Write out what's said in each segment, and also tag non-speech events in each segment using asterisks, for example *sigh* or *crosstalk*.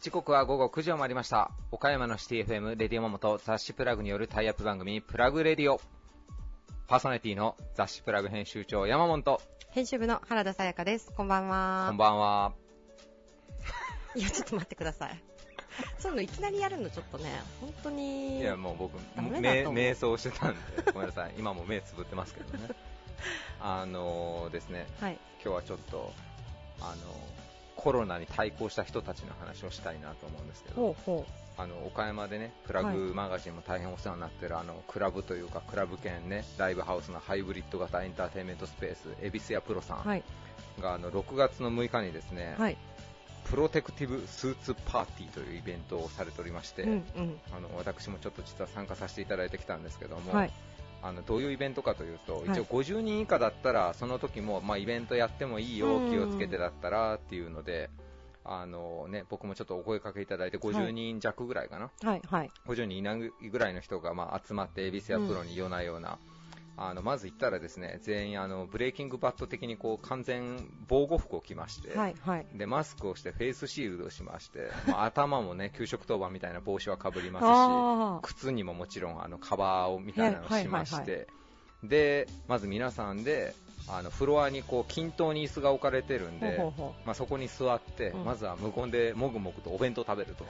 時刻は午後9時を回りました。岡山のシティ FM レディオモモと雑誌プラグによるタイアップ番組プラグレディオ。パーソナリティの雑誌プラグ編集長山本と、編集部の原田さやかです。こんばんは。こんばんは。いや、ちょっと待ってください。*laughs* そういうのいきなりやるのちょっとね、本当に。いや、もう僕、瞑想してたんで、ごめんなさい。今も目つぶってますけどね。*laughs* あのーですね、はい。今日はちょっと、あのーコロナに対抗した人たちの話をしたいなと思うんですけど、ほうほあの岡山でねプラグマガジンも大変お世話になってる、あのクラブというかクラブ兼ねライブハウスのハイブリッド型エンターテインメントスペース恵比寿屋プロさう。はい。んが、あの6月の6日にですね、はい。プロテクティブスーツパーティーというイベントをされておりまして、うんうん。あの私もちょっと実は参加させていただいてきたんですけども、はい。あのどういうイベントかというと、はい一応50人以下だったらその時もまあイベントやってもいいよ、うん気をつけてだったらっていうので。あのね、僕もちょっとお声かけいただいて50人弱ぐらいかな、はい。はい。50人いないぐらいの人がまあ集まって、恵比寿やプロに夜な夜な、あのまず行ったらですね全員あのブレイキングバット的にこう完全防護服を着まして、はい。はい。でマスクをしてフェイスシールドをしまして、*laughs* まあ、頭もね給食当番みたいな帽子はかぶりますし、あ靴にももちろんあのカバーをみたいなのをしまして、はいはいはでまず皆さんであのフロアにこう均等に椅子が置かれてるんで、まあ、そこに座って、うんまずは無言でもぐもぐとお弁当を食べると。う。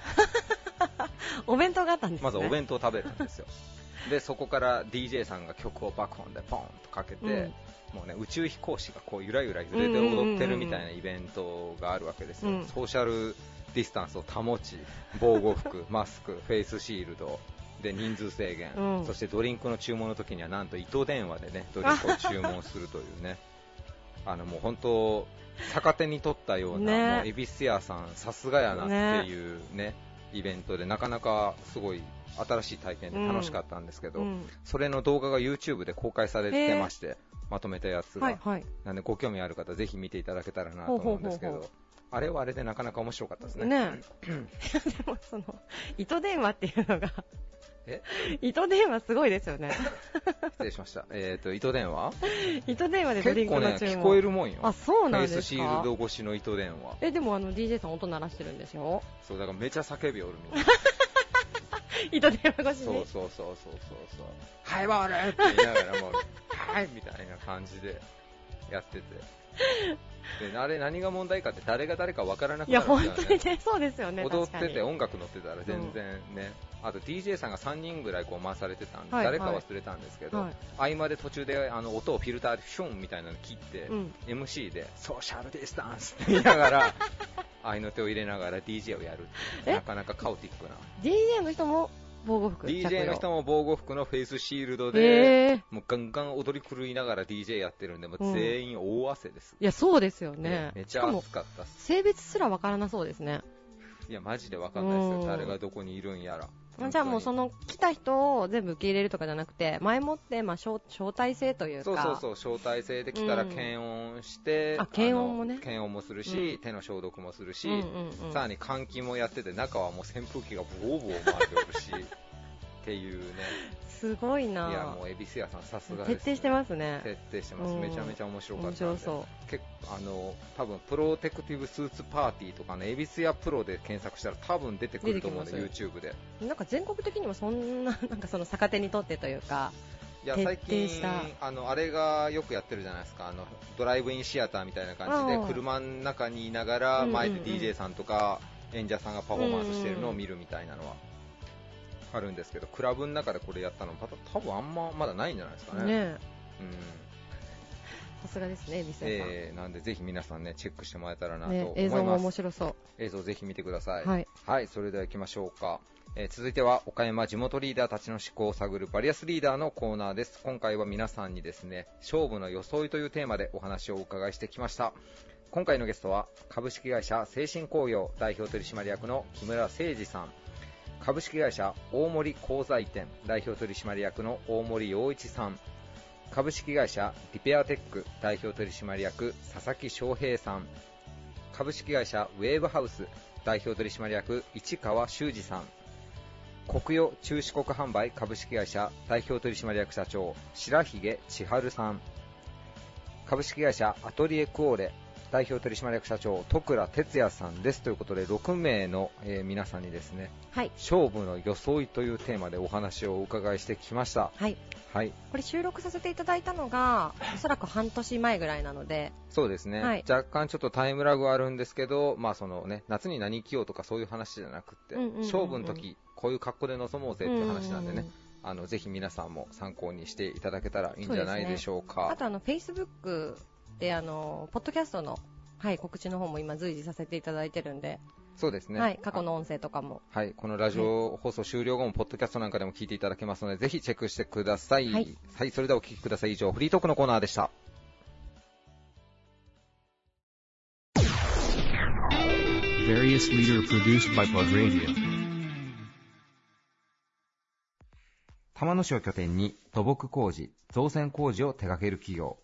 *laughs* お弁当があったんですね。まずお弁当を食べるんですよ。で、そこから DJ さんが曲を爆音でポンとかけて、うん。もうね、宇宙飛行士がこうゆらゆら揺れて踊ってるみたいなイベントがあるわけですよ。うん。ソーシャルディスタンスを保ち、防護服、*laughs* マスク、フェイスシールド、で人数制限、うん。そしてドリンクの注文の時にはなんと糸電話でね、ドリンクを注文するというね。*laughs* あのもう本当、逆手に取ったような、ね。もう恵比寿屋さん、さすがやなっていうね、イベントで、なかなかすごい新しい体験で楽しかったんですけど、うん。それの動画が YouTube で公開されてまして、まとめたやつが、はい。はい。なんでご興味ある方、ぜひ見ていただけたらなと思うんですけほうほうほうど、あれはあれでなかなか面白かったですね。ねえ。*laughs* でも、その、糸電話っていうのが、え？糸電話すごいですよね。*laughs* 失礼しました。えっ、と、糸電話？*laughs* 糸電話でドリンク結構ね。聞こえるもんよ。あ、そうなんですか？スシールド越しの糸電話。え、でもあの DJ さん音鳴らしてるんでしょ？そう、だからめちゃ叫びおるみんな。糸電話越しに。そうそうそうそうそうそう。ハイボールって言いながらもう、*laughs* はいみたいな感じでやってて。で、あれ何が問題かって誰が誰かわからなくいや、なるん本。当にね、そうですよね。踊っ確かにてて音楽乗ってたら全然ね、あと DJ さんが3人ぐらいこう回されてたんで、はい誰か忘れたんですけど、はい合間で途中であの音をフィルターでシュンみたいなの切って、うん MC でソーシャルディスタンスって言いながら、*laughs* 合いの手を入れながら DJ をやるっていうえ？なかなかカオティックな。DJ の人も防護服 DJ の人もも防護服のフェイスシールドで、ええもうガンガン踊り狂いながら DJ やってるんで、もううん全員大汗です。いや、そうですよね。めちゃしかも暑かったっす。性別すらわからなそうですね。いや、マジでわかんないですよ。うん誰がどこにいるんやら。じゃあもうそのの来た人を全部受け入れるとかじゃなくて、前もってまあ招招待制というか、そうそうそう、招待制で来たらうん検温して、あ検温もね。検温もするし、うん。手の消毒もするし、うんうんうん。さらに換気もやってて、中はもう扇風機がボーボー回っておるし、っていうね、すごいな。いや、もう恵比寿屋さん、さすがです、ね。徹底してますね。徹底してます、うん。めちゃめちゃ面白かったん面で白そ結構あの多分プロテクティブスーツパーティーとかね恵比寿屋プロで検索したら多分出てくると思うんで出てき YouTube で。う。なんか全国的にもそんな、*laughs* なんかその逆手にとってというか、徹いや最近あのあれがよくやってるじゃないですか。あのドライブインシアターみたいな感じでうん。車の中にいながら前で DJ さんとか演者さんがパフォーマンスしてるのを見るみたいなのはあるんですけどクラブの中でこれやったのまた多分あんままだないんじゃないですかねねさすがですね、恵比寿屋さん。えーなんでぜひ皆さんねチェックしてもらえたらなとね思います、映像も面白そう。映像ぜひ見てください。はい。それでは行きましょうか。えー続いては岡山地元リーダーたちの思考を探るバリアスリーダーのコーナーです。今回は皆さんにですね、勝負の装いというテーマでお話をお伺いしてきました。今回のゲストは株式会社精神工業代表取締役の木村誠二さん。株式会社大森鋼材店代表取締役の大森洋一さん。株式会社リペアテック代表取締役佐々木翔平さん。株式会社ウェーブハウス代表取締役市川修二さん国与中四国販売株式会社代表取締役社長白髭千春さん株式会社アトリエクオーレ代表取締役社長徳倉哲也さんです。ということで6名の、えー皆さんにですねはい。勝負の装いというテーマでお話をお伺いしてきました。はい。はい。これ収録させていただいたのが、*laughs* おそらく半年前ぐらいなので、そうですね、はい。若干ちょっとタイムラグはあるんですけど、まあそのね、夏に何着ようとかそういう話じゃなくって、うんうんうんうん。勝負の時こういう格好で臨もうぜっていう話なんでね、うんあのぜひ皆さんも参考にしていただけたらいいんじゃないでしょうか。あとあの、Facebook で、あの、ポッドキャストの、はい、告知の方も今随時させていただいてるんで、そうですね。はい、過去の音声とかも。はい、このラジオ放送終了後も、ポッドキャストなんかでも聞いていただけますので、ぜひチェックしてください。ははいい、それではお聞きください。以上、フリートークのコーナーでした。玉野市を拠点に土木工事、造船工事を手掛ける企業。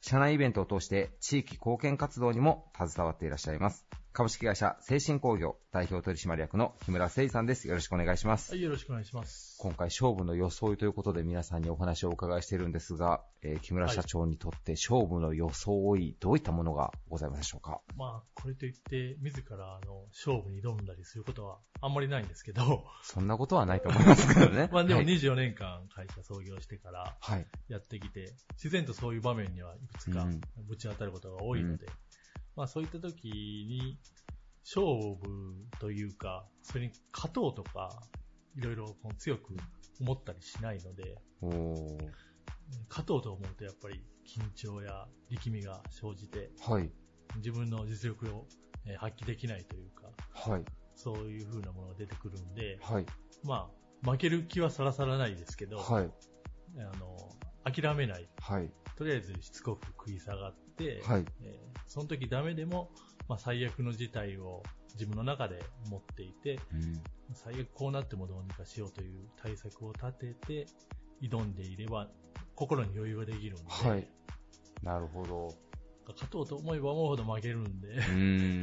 社内イベントを通して地域貢献活動にも携わっていらっしゃいます。株式会社精神工業代表取締役の木村誠二さんです。よろしくお願いします。はい、よろしくお願いします。今回勝負の装いということで皆さんにお話をお伺いしているんですが、えー木村社長にとって勝負の装い、どういったものがございますでしょうか？まあ、これといって、自らあの勝負に挑んだりすることはあんまりないんですけど、そんなことはないと思いますけどね。*laughs* まあでもはい24年間会社創業してからはい。やってきて、自然とそういう場面にはいくつかうんぶち当たることが多いので、まあそういった時に、勝負というか、それに勝とうとか、いろいろ強く思ったりしないので、勝とうと思うとやっぱり緊張や力みが生じて、はい。自分の実力をえー発揮できないというか、はい。そういう風なものが出てくるんで、はい。まあ、負ける気はさらさらないですけど、はい。あの、諦めない。はい。とりあえずしつこく食い下がって、はい。えーその時ダメでも、まあ、最悪の事態を自分の中で持っていて、うん最悪こうなってもどうにかしようという対策を立てて、挑んでいれば、心に余裕ができるんで、はい。なるほど。勝とうと思えば思うほど負けるんでう、ー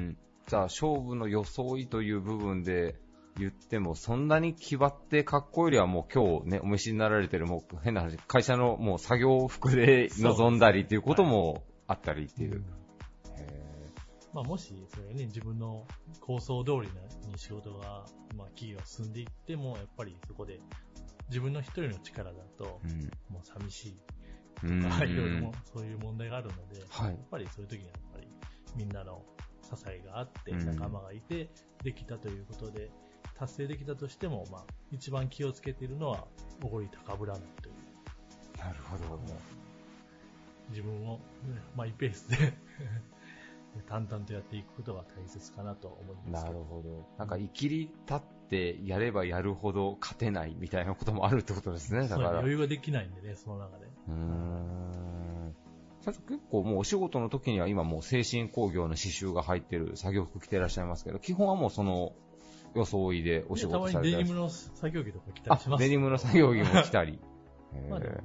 ん。じゃあ、勝負の装いという部分で言っても、そんなに気張ってかっこよりはもう今日ね、お召しになられてる、もう変な話、会社のもう作業服で臨んだりっていうこともあったりっていう。へまあ、もし、それね、自分の構想通りに仕事が、まあ、企業が進んでいっても、やっぱりそこで、自分の一人の力だともう寂しいうんとか、いろいろもそういう問題があるので、やはい。っぱりそういう時にはやっぱり、みんなの支えがあって、うん仲間がいて、できたということで、達成できたとしても、まあ、一番気をつけているのは、おごり高ぶらないという。なるほど。自分を、ねマイペースで *laughs* 淡々とやっていくことが大切かなと思います。なるほど。なんか、生きり立ってやればやるほど勝てないみたいなこともあるってことですね。だから。余裕ができないんでね、その中で。うーん。結構もうお仕事の時には今もう精神工業の刺繍が入ってる作業服着てらっしゃいますけど、基本はもうその装いでお仕事されてらっしゃる。にデニムの作業着とか着たりしますあ、デニムの作業着も着たり。へ *laughs* まあでも、ーうん、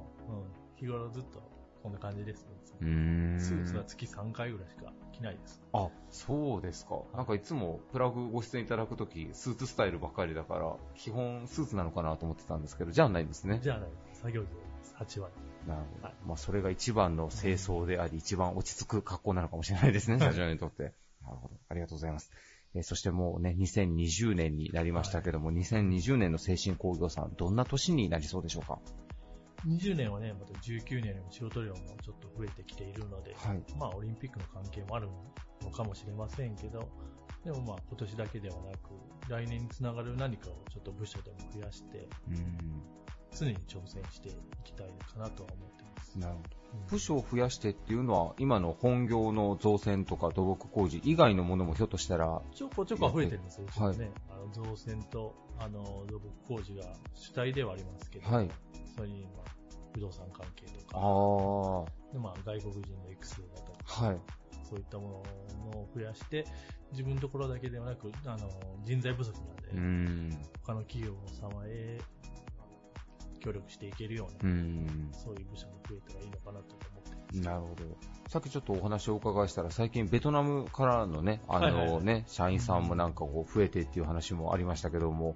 日頃ずっとこんな感じです、うーん。スーツは月3回ぐらいしか着ないです。あ、そうですか。なんかいつもプラグご出演いただくとき、スーツスタイルばっかりだから、基本スーツなのかなと思ってたんですけど、じゃあないんですね。じゃあね、作業着です、8割。なるほど。はいまあ、それが一番の清掃であり、一番落ち着く格好なのかもしれないですね、社長にとって。なるほど。ありがとうございます。えーそしてもうね、2020年になりましたけども、2020年の精神工業さん、どんな年になりそうでしょうか？20年はね、また19年よりも仕事量もちょっと増えてきているので、はい。まあオリンピックの関係もあるのかもしれませんけど、でもまあ今年だけではなく、来年につながる何かをちょっと部署でも増やして、うん。常に挑戦していきたいかなとは思っています。なるほど。うん部署を増やしてっていうのは、今の本業の造船とか土木工事以外のものもひょっとしたら、ちょこちょこは増えてるんですよ、はいはね。あの造船と、あの、土木工事が主体ではありますけど、はい。それに、まあ、不動産関係とあか、あ、でまあ、外国人の育成だとか、はい。そういったものを増やして、自分のところだけではなく、あの、人材不足なんで、うん。他の企業様へ協力していけるような、うん。そういう部署も増えたらいいのかなと思ってなるほど。さっきちょっとお話をお伺いしたら、最近ベトナムからのね、あのね、はいはいはい社員さんもなんかこう増えてっていう話もありましたけども、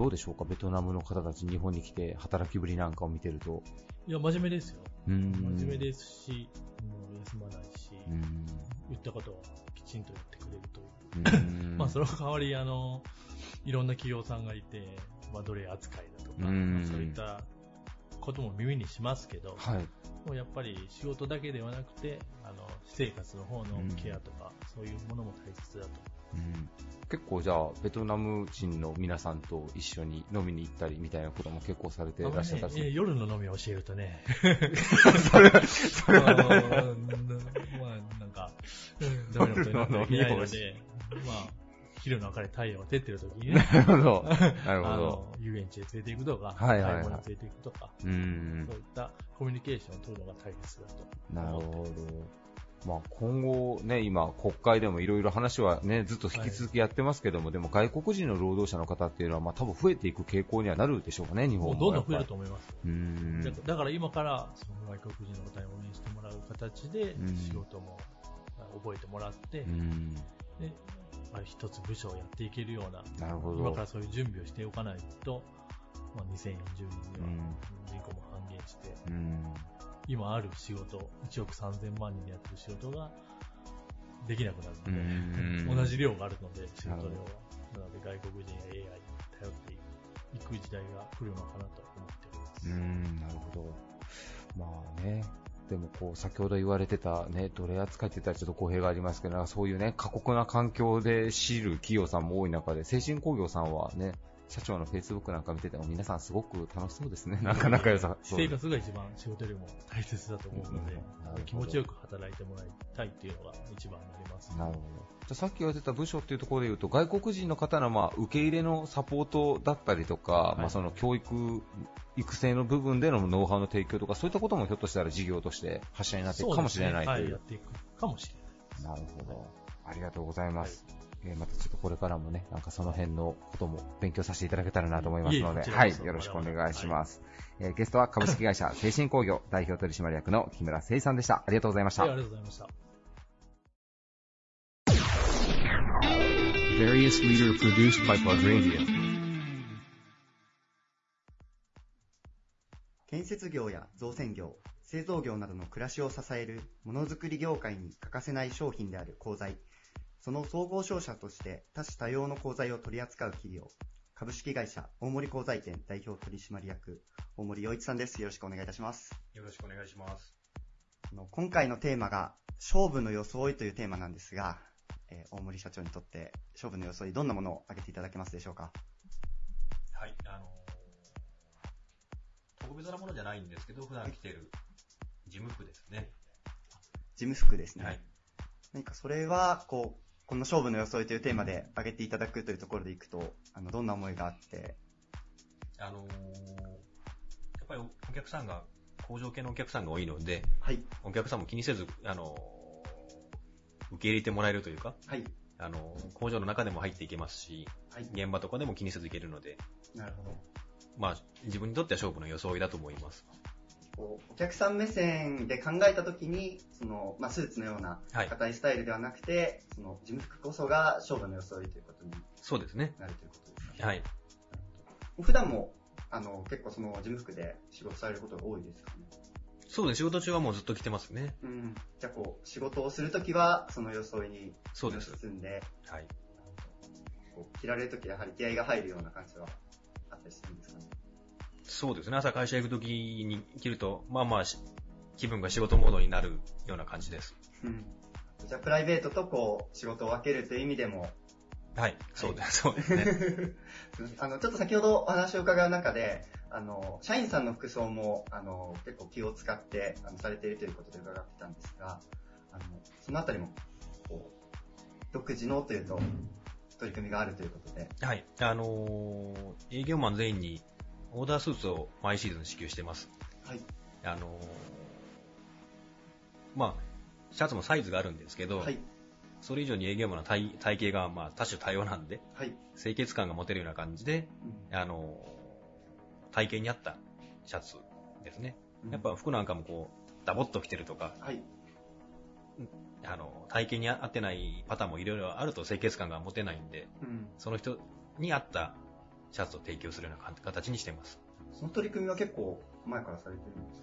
どうでしょうか、ベトナムの方たち日本に来て働きぶりなんかを見てると。いや、真面目ですよ。うーん真面目ですし、もう休まないし、うーん言ったことはきちんとやってくれるという。う *laughs* まあ、その代わり、あの、いろんな企業さんがいて、まあ、奴隷扱いだとか、うんそういったことも耳にしますけど、はい。もうやっぱり仕事だけではなくて、あの、私生活の方のケアとか、そういうものも大切だと。うん。結構じゃあ、ベトナム人の皆さんと一緒に飲みに行ったりみたいなことも結構されていらっしゃったりするあのねえー夜の飲みを教えるとね、それ、それ。*laughs* まあ、は、まあなんか、うんダメなことになってはいけないので、*laughs* まあ、昼の明かり太陽が照ってる時にね、*laughs* なるほど。なるほど。遊園地へ連れて行くとか、はいはいはい買い物に連れて行くとか、うーんそういったコミュニケーションを取るのが大切だと。なるほど。まあ、今後ね、今、国会でもいろいろ話はね、ずっと引き続きやってますけども、でも外国人の労働者の方っていうのは、まあ多分増えていく傾向にはなるでしょうかね、日本も。どんどん増えると。と思います。うーん。だだから今から、その外国人の方に応援してもらう形でうん、仕事も覚えてもらってう、ん。でまあ、一つ部署をやっていけるような、なるほど。今からそういう準備をしておかないと、まあ、2040年にはうん人口も半減して、うん。今ある仕事、1億3000万人でやってる仕事ができなくなるうんので、同じ量があるので、仕事量はなので外国人や AI に頼っていく時代が来るのかなと思っております。うーん、なるほど。まあね。でもこう、先ほど言われてたね、奴隷扱いって言ったらちょっと公平がありますけど、そういうね、過酷な環境で知る企業さんも多い中で、精神工業さんはね、社長の Facebook なんか見てても皆さんすごく楽しそうですね。なんか仲良さ。私生活が一番仕事よりも大切だと思うのでうん気持ちよく働いてもらいたいっていうのが一番になります。なるほど。じゃあさっき言われてた部署っていうところで言うと、外国人の方のまあ受け入れのサポートだったりとか、いまあその教育、育成の部分でのノウハウの提供とか、そういったこともひょっとしたら事業として発射になっていくかもしれないとはい、いうやっていくかもしれない。なるほど。ありがとうございます。えーまたちょっとこれからもね、なんかその辺のことも勉強させていただけたらなと思いますので、いはい、よろしくお願いします。えーゲストは株式会社 *laughs* 精神工業代表取締役の木村誠一さんでした。ありがとうございました。はい、ありがとうございました。Various leader produced by Plug Radio. 建設業や造船業、製造業などの暮らしを支えるものづくり業界に欠かせない商品である鋼材。その総合商社として多種多様の鋼材を取り扱う企業、株式会社大森鋼材店代表取締役、大森洋一さんです。よろしくお願いいたします。よろしくお願いします。今回のテーマが、勝負の装いというテーマなんですが、えー大森社長にとって勝負の装いどんなものを挙げていただけますでしょうか？はい、あのー特別なものじゃないんですけど、普段着てる事務服ですね。事務服ですね。はい。何かそれは、こう、この勝負の装いというテーマで挙げていただくというところでいくと、あの、どんな思いがあって、あのーやっぱりお客さんが、工場系のお客さんが多いので、はい、お客さんも気にせず、あのー受け入れてもらえるというか、はい、あのー工場の中でも入っていけますし、はい、現場とかでも気にせずいけるので、なるほど。まあ、自分にとっては勝負の装いだと思います。こうお客さん目線で考えたときに、その、まあ、スーツのようなはい。硬いスタイルではなくて、その、事務服こそが勝負の装いということにそうですね。なるということですか、はい。普段も、あの、結構その、事務服で仕事されることが多いですかね？そうですね。仕事中はもうずっと着てますね。うん。じゃあこう、仕事をするときは、その装いにそうです。包んで、はい。こう着られるときやはり気合が入るような感じはあったりするんですかね？そうですね。朝会社行くときに着ると、まあまあし、気分が仕事モードになるような感じです。うん。じゃあプライベートとこう、仕事を分けるという意味でも、はい。そうです。そうですね。*laughs* あの、ちょっと先ほどお話を伺う中で、あの、社員さんの服装も、あの、結構気を使って、あの、されているということで伺ってたんですが、あの、そのあたりも、こう、独自のというと、取り組みがあるということで、はい。あのー営業マン全員にオーダースーツを毎シーズン支給してます。はい。あのーまあ、シャツもサイズがあるんですけど、はい。それ以上に営業マンの体体型がまあ多種多様なんで、はい。清潔感が持てるような感じで、あのー体型に合ったシャツですね。うんやっぱ服なんかもこう、ダボっと着てるとか、はい。あの、体型に合ってないパターンもいろいろあると清潔感が持てないんで、うん。その人に合ったシャツを提供するような形にしてます。その取り組みは結構前からされてるんで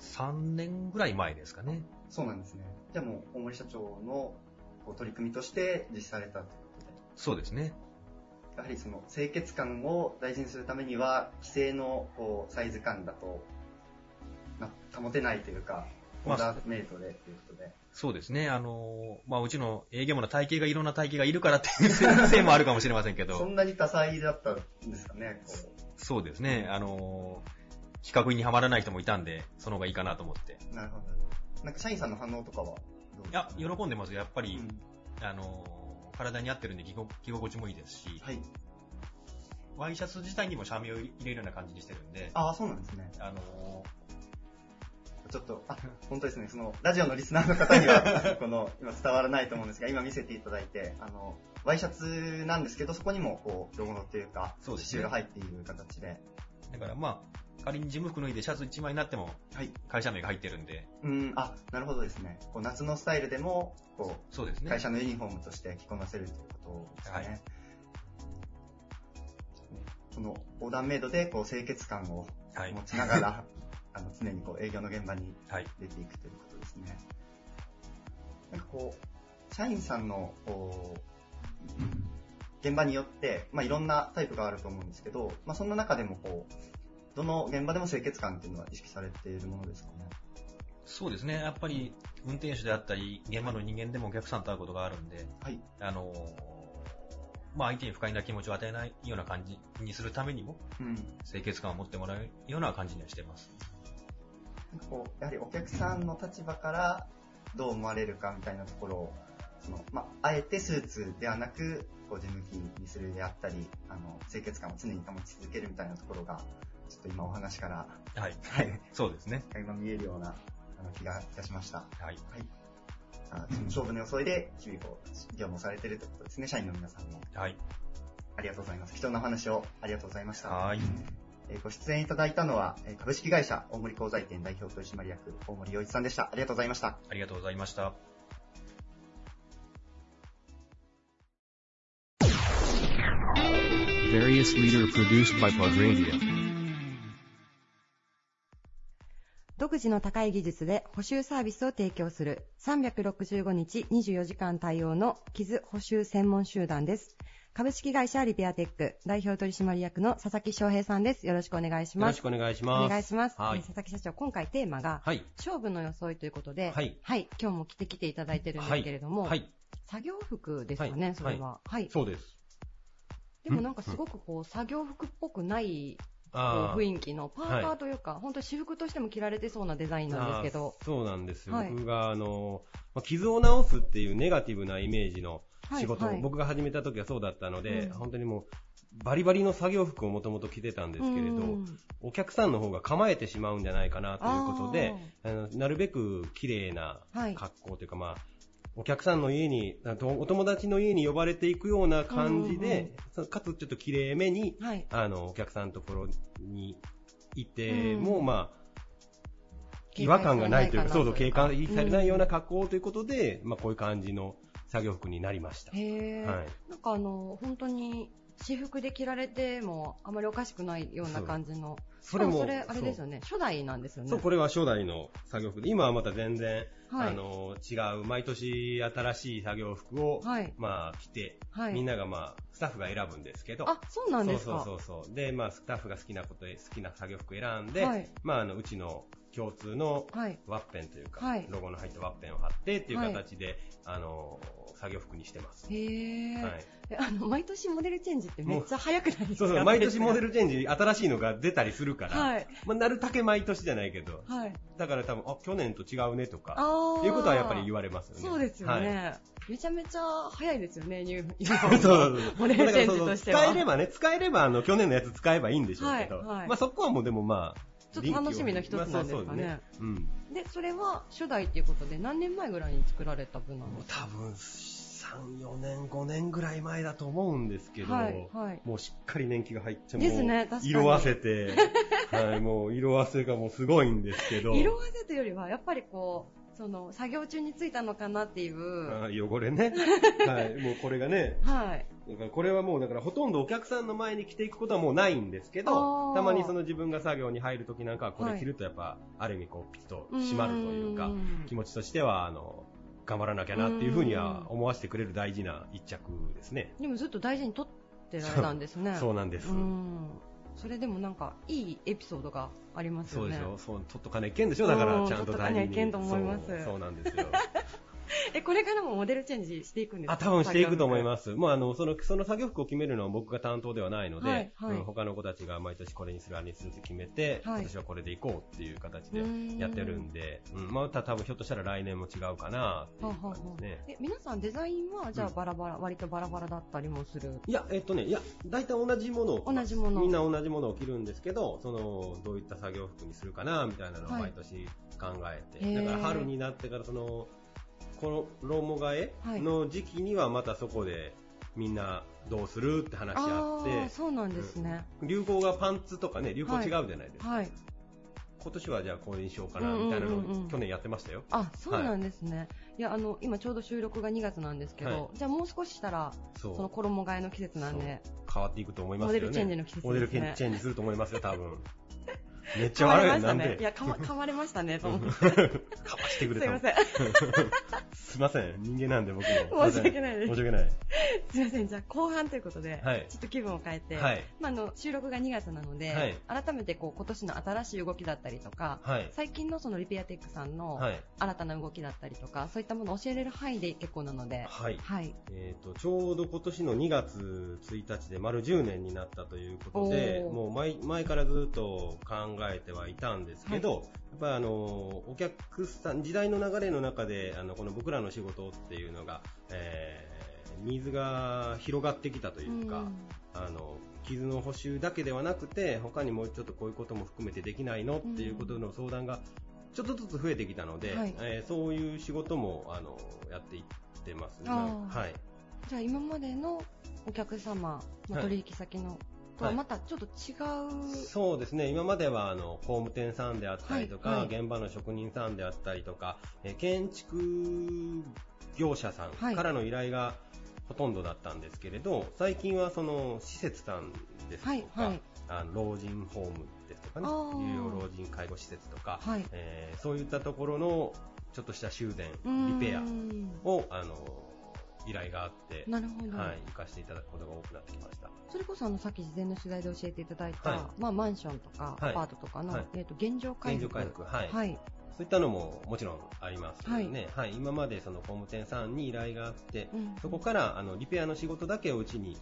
すか？3年ぐらい前ですかね。そうなんですね。じゃあもう、大森社長の取り組みとして実施されたということで。そうですね。やはりその清潔感を大事にするためには、既製のこうサイズ感だと、な保てないというか、オまあメイドでということで。そうですね。あの、まあ、うちの営業部の体型がいろんな体型がいるからっていうせいもあるかもしれませんけそど、んなに多彩だったんですかね、こそうですね。あの、規格にはまらない人もいたんで、その方がいいかなと思って。う。なるほど。なんか社員さんの反応とかはどうですいやか、喜んでますよ。やっぱり、うんあの、体に合ってるんで着心地もいいですし、はい。ワイシャツ自体にもシャミを入れるような感じにしてるんで、ああ、そうなんですね。あの、ちょっと、あ、本当ですね、その、ラジオのリスナーの方には、*laughs* この、今伝わらないと思うんですが、今見せていただいて、あの、ワイシャツなんですけど、そこにも、こう、ロゴのっていうか、そうですねが入っている形で、だからまあ、仮に事務服脱いでシャツ1枚になっても、はい。会社名が入ってるんで、うん、あ、なるほどですね。こう夏のスタイルでも、こう、そうですね。会社のユニフォームとして着こなせるということですね。はいこのオーダーメイドでこう清潔感をはい持。ちながら、*laughs* あの常にこう営業の現場にはい。出ていくということですね。なんかこう、社員さんの現場によって、まあ、いろんなタイプがあると思うんですけど、まあ、そんな中でもこう、どの現場でも清潔感っていうのは意識されているものですかね？そうですね。やっぱり、運転手であったり、現場の人間でもお客さんと会うことがあるんで、はい。あの、まあ、相手に不快な気持ちを与えないような感じにするためにも、うん。清潔感を持ってもらうような感じにはしてます。なんかこう、やはりお客さんの立場からどう思われるかみたいなところを、その、まあ、あえてスーツではなく、こう、事務着にするであったり、あの、清潔感を常に保ち続けるみたいなところが、ちょっと今お話から、はい。はい、そうですね。垣間見えるような、あの、気がいたしました。はい。はい。あその勝負の装いで、日々こう、業務をされているということですね、社員の皆さんも。はい。ありがとうございます。貴重なお話をありがとうございました。はい。えーご出演いただいたのは、えー株式会社大森鋼材店代表取締役、大森洋一さんでした。ありがとうございました。ありがとうございました。独自の高い技術で補修サービスを提供する365日24時間対応の傷補修専門集団です。株式会社リペアテック代表取締役の佐々木翔平さんです。よろしくお願いします。よろしくお願いします。お願いします。はいえー佐々木社長、今回テーマが、はい。勝負の装いということで、はい今日も着てきていただいてるんですけれども、はい。作業服ですかね、はいそれは。はい。そうです。でもなんかすごくこう、作業服っぽくない雰囲気のパーカーというか、本当私服としても着られてそうなデザインなんですけど、そうなんですよ。はい僕が、あの、まあ傷を治すっていうネガティブなイメージの仕事を、はい。はい僕が始めた時はそうだったので、うん。本当にもう、バリバリの作業服をもともと着てたんですけれど、うん。お客さんの方が構えてしまうんじゃないかなということで、あのなるべく綺麗なはい。格好というか、まあ、お客さんの家に、お友達の家に呼ばれていくような感じで、そかつちょっと綺麗めに、はい。あの、お客さんのところにいても、うんまあ、違和感がないというか、そうそう、警戒うんされないような格好ということで、まあ、こういう感じの作業服になりました。はいなんかあの、本当に、私服で着られても、あまりおかしくないような感じの。それもそれ、あれですよね。初代なんですよね。そう、これは初代の作業服で、今はまた全然、はいあの、違う、毎年新しい作業服を、はいまあ、着て、はい。みんながまあ、スタッフが選ぶんですけど、あ、そうなんですか。そうそうそうそう。で、まあ、スタッフが好きなことで、好きな作業服選んで、はいまあ、あの、うちの共通のはい。ワッペンというか、はいロゴの入ったワッペンを貼ってっていうはい形で、あの、作業服にしてます。へー。はい。えあの、毎年モデルチェンジってめっちゃ早くないですか？そうそう、毎年モデルチェンジ、新しいのが出たりするから、はい。まあ、なるだけ毎年じゃないけど、はい。だから多分、あ、去年と違うねとか、あいうことはやっぱり言われますよね。そうですよはいね。めちゃめちゃ早いですよね、ニュー *laughs* そうそう。モデルチェンジとしては。使えればね、使えれば、あの、去年のやつ使えばいいんでしょうけど、はいはいまあそこはもうでもまあ、ちょっと楽しみの一つなんですかねまあそうそううん。で、それは初代っていうことで何年前ぐらいに作られた分なんもうですか？多分、3、4年、5年ぐらい前だと思うんですけど、はいはいもうしっかり年季が入って、もう確かに色あせて、はい、もう色あせがもうすごいんですけど、色あせというよりは、やっぱりこう、その、作業中についたのかなっていう。汚れね。*laughs* はい、もうこれがね、はい。だからこれはもうだからほとんどお客さんの前に着ていくことはもうないんですけあど、ーたまにその自分が作業に入るときなんかはこれ着るとやっぱ、ある意味こうピッと締まるというかう、ん気持ちとしては、あの、頑張らなきゃなっていうふうには思わせてくれる大事な一着ですね。でもずっと大事に取ってられたんですね。そうなんです。うんそれでもなんか、いいエピソードがありますよね。そうでしょそう、取っとかないけんでしょだから、うんちゃんと大事に。取っとかないけんと思いますそうそうなんですよ。*laughs* え、これからもモデルチェンジしていくんですか？あ、多分していくと思いす。ます。もうあの、その、その作業服を決めるのは僕が担当ではないので、はいはい。うん他の子たちが毎年これにする、あれにするって決めて、はい。今年はこれでいこうっていう形でうん。やってるんで、うん、また多分ひょっとしたら来年も違うかなっていう感じですね。え、皆さんデザインは、じゃあうん。バラバラ、割とバラバラだったりもする？いや、えっとね、いや、大体同じものを、同じもの。みんな同じものを着るんですけど、その、どういった作業服にするかな、みたいなのをはい。毎年考えて、へー。だから春になってから、その、この衣替はいえの時期にはまたそこでみんなどうするって話し合ってああ、、そうなんですね。流行がパンツとかね、流行違うじゃないですか。はい。今年はじゃあこれにしようかな、うんうんうんうんみたいなのを去年やってましたよ。あ、そうなんですね。い、や、あの、今ちょうど収録が2月なんですけど、はいじゃあもう少ししたら、その衣替えの季節なんで、変わっていくと思いますよね。モデルチェンジの季節ですねモデルチェンジすると思いますよ、多分。めっちゃ悪い。れましたね。なんで？いや、噛ま、噛まれましたね、と思って。*laughs* かわしてくれたのすいません。*laughs* すいません。人間なんで僕も。申し訳ないです申し訳ない。すいません。じゃあ後半ということで、はいちょっと気分を変えて、はい。まあ、あの収録が2月なので、はい改めてこう今年の新しい動きだったりとか、はい。最近のそのリペアテックさんのはい。新たな動きだったりとか、そういったものを教えれる範囲で結構なので、はい。はい。えっ、と、ちょうど今年の2月1日で丸10年になったということで、もう前前からずっと考えてはいたんですけど、やっぱりあの、お客さん、時代の流れの中で、あの、この僕らの仕事っていうのが、えー水が広がってきたというか、あの、傷の補修だけではなくて、他にもうちょっとこういうことも含めてできないのっていうことの相談が、ちょっとずつ増えてきたので、はい。えーそういう仕事も、あの、やっていってますね。はい。じゃあ今までのお客様、取引先の、とははいまたちょっと違う、そうですね、今まではあの工務店さんであったりとか、はいはい。現場の職人さんであったりとか、えー建築業者さんからの依頼がほとんどだったんですけれど、最近はその施設さんですとか、はいはい。あの老人ホームですとかね有料老人介護施設とか、はい。えーそういったところのちょっとした修繕、リペアをあの依頼があって、なるほど、はい、行かせていただくことが多くなってきました。それこそあのさっき事前の取材で教えていただいた、はい。まあ、マンションとかアはい。パートとかの、はい。えー、と現状回復。現状回復はい。はい。そういったのももちろんありますよね。はい。今までその工務店さんに依頼があって、うん。そこからあのリペアの仕事だけをうちに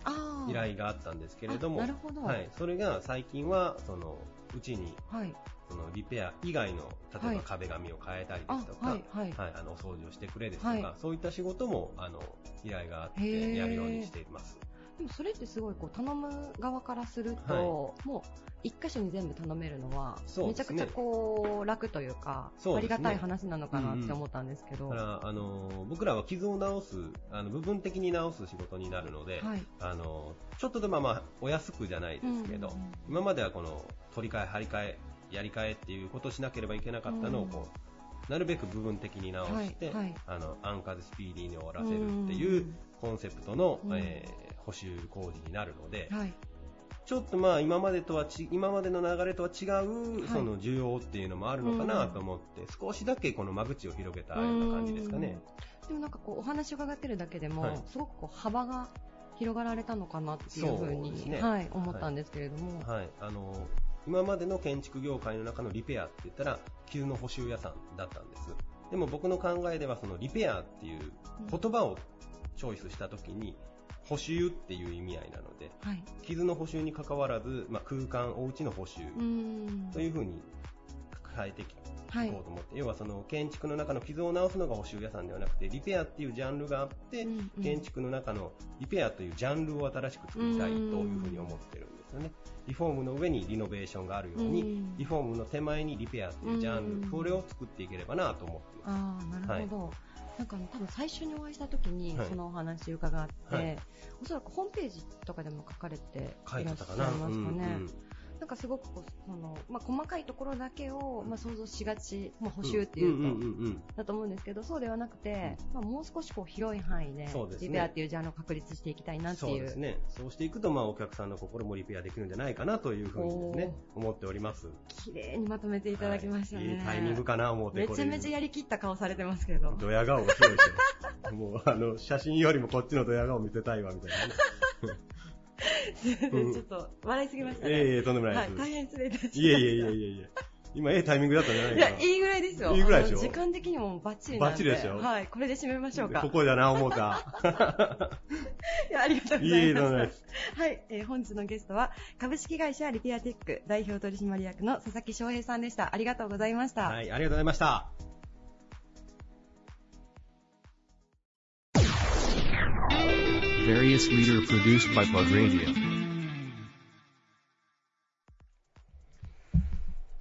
依頼があったんですけれども、あなるほど。はい。それが最近はそのうちにはいそのリペア以外の例えはい。ば壁紙を変えたりであすとか、はいはい、はい、あのお掃除をしてくれですとか、はい。そういった仕事もあの依頼があってやるようにしています。でもそれってすごいこう頼む側からすると、はい。もう一箇所に全部頼めるのは、めちゃくちゃこう楽というかありがたい話なのかなって思ったんですけど、だからあの僕らは傷を直すあの部分的に直す仕事になるので、はい。あのちょっとでもまあお安くじゃないですけど、今まではこの取り替え、張り替え、やり替えっていうことをしなければいけなかったのをこう、なるべく部分的に直して、はいはい。あの安価でスピーディーに終わらせるっていうコンセプトの、うん。えー補修工事になるので、はい。ちょっとまあ今までとはち今までの流れとは違う、はい。その需要っていうのもあるのかなと思って、少しだけこの間口を広げたような感じですかね。でもなんかこうお話を伺ってるだけでも、はい。すごくこう幅が広がられたのかなっていうふうにね。はい、思ったんですけれども、はい、あの今までの建築業界の中のリペアって言ったら傷の補修屋さんだったんです。でも僕の考えではそのリペアっていう言葉をチョイスした時に補修っていう意味合いなのではい、傷の補修に関わらず、まあ、空間お家の補修というふうに変えていはい。こうと思って、要はその建築の中の傷を直すのが補修屋さんではなくてリペアっていうジャンルがあって、うんうん。建築の中のリペアというジャンルを新しく作りたいというふうに思ってるんよね。リフォームの上にリノベーションがあるように、うんリフォームの手前にリペアっていうジャンル、うんこれを作っていければなと思ってます。ああ、なるほど。なんか多分最初にお会いした時にはいそのお話伺って、はいおそらくホームページとかでも書かれていらっしゃ書いいますか。ね。うんうんなんかすごくこうその、まあ、細かいところだけを、まあ、想像しがち、まあ、補修っていうと、んんうんうんだと思うんですけど、そうではなくて、まあ、もう少しこう広い範囲でリペアっていうジャンルを確立していきたいなってそいううですね。そうしていくと、まあ、お客さんの心もリペアできるんじゃないかなというふうにですね、思っております。綺麗にまとめていただきましたね。はいいいタイミングかな思って、めちゃめちゃやりきった顔されてますけど。ドヤ顔がすごいですよ。もう、あの、写真よりもこっちのドヤ顔見せたいわ、みたいなね。うん *laughs* ちょっと笑いすぎましたね。ええとんでもない。大変失礼いたしました。いえいえいえいえいえ。今、ええタイミングだったんじゃないいや、かな。いいぐらいですよ。いいぐらいでしょ？時間的にもバッチリ。バッチリでしょ？はい、これで締めましょうか。ここだな、思った。いや、ありがとうごいえいえ、ざいましとんでもないです。た。はい、えー本日のゲストは、株式会社リペアテック代表取締役の佐々木翔平さんでした。ありがとうございました。はい、ありがとうございました。Various leader produced by Plug Radio.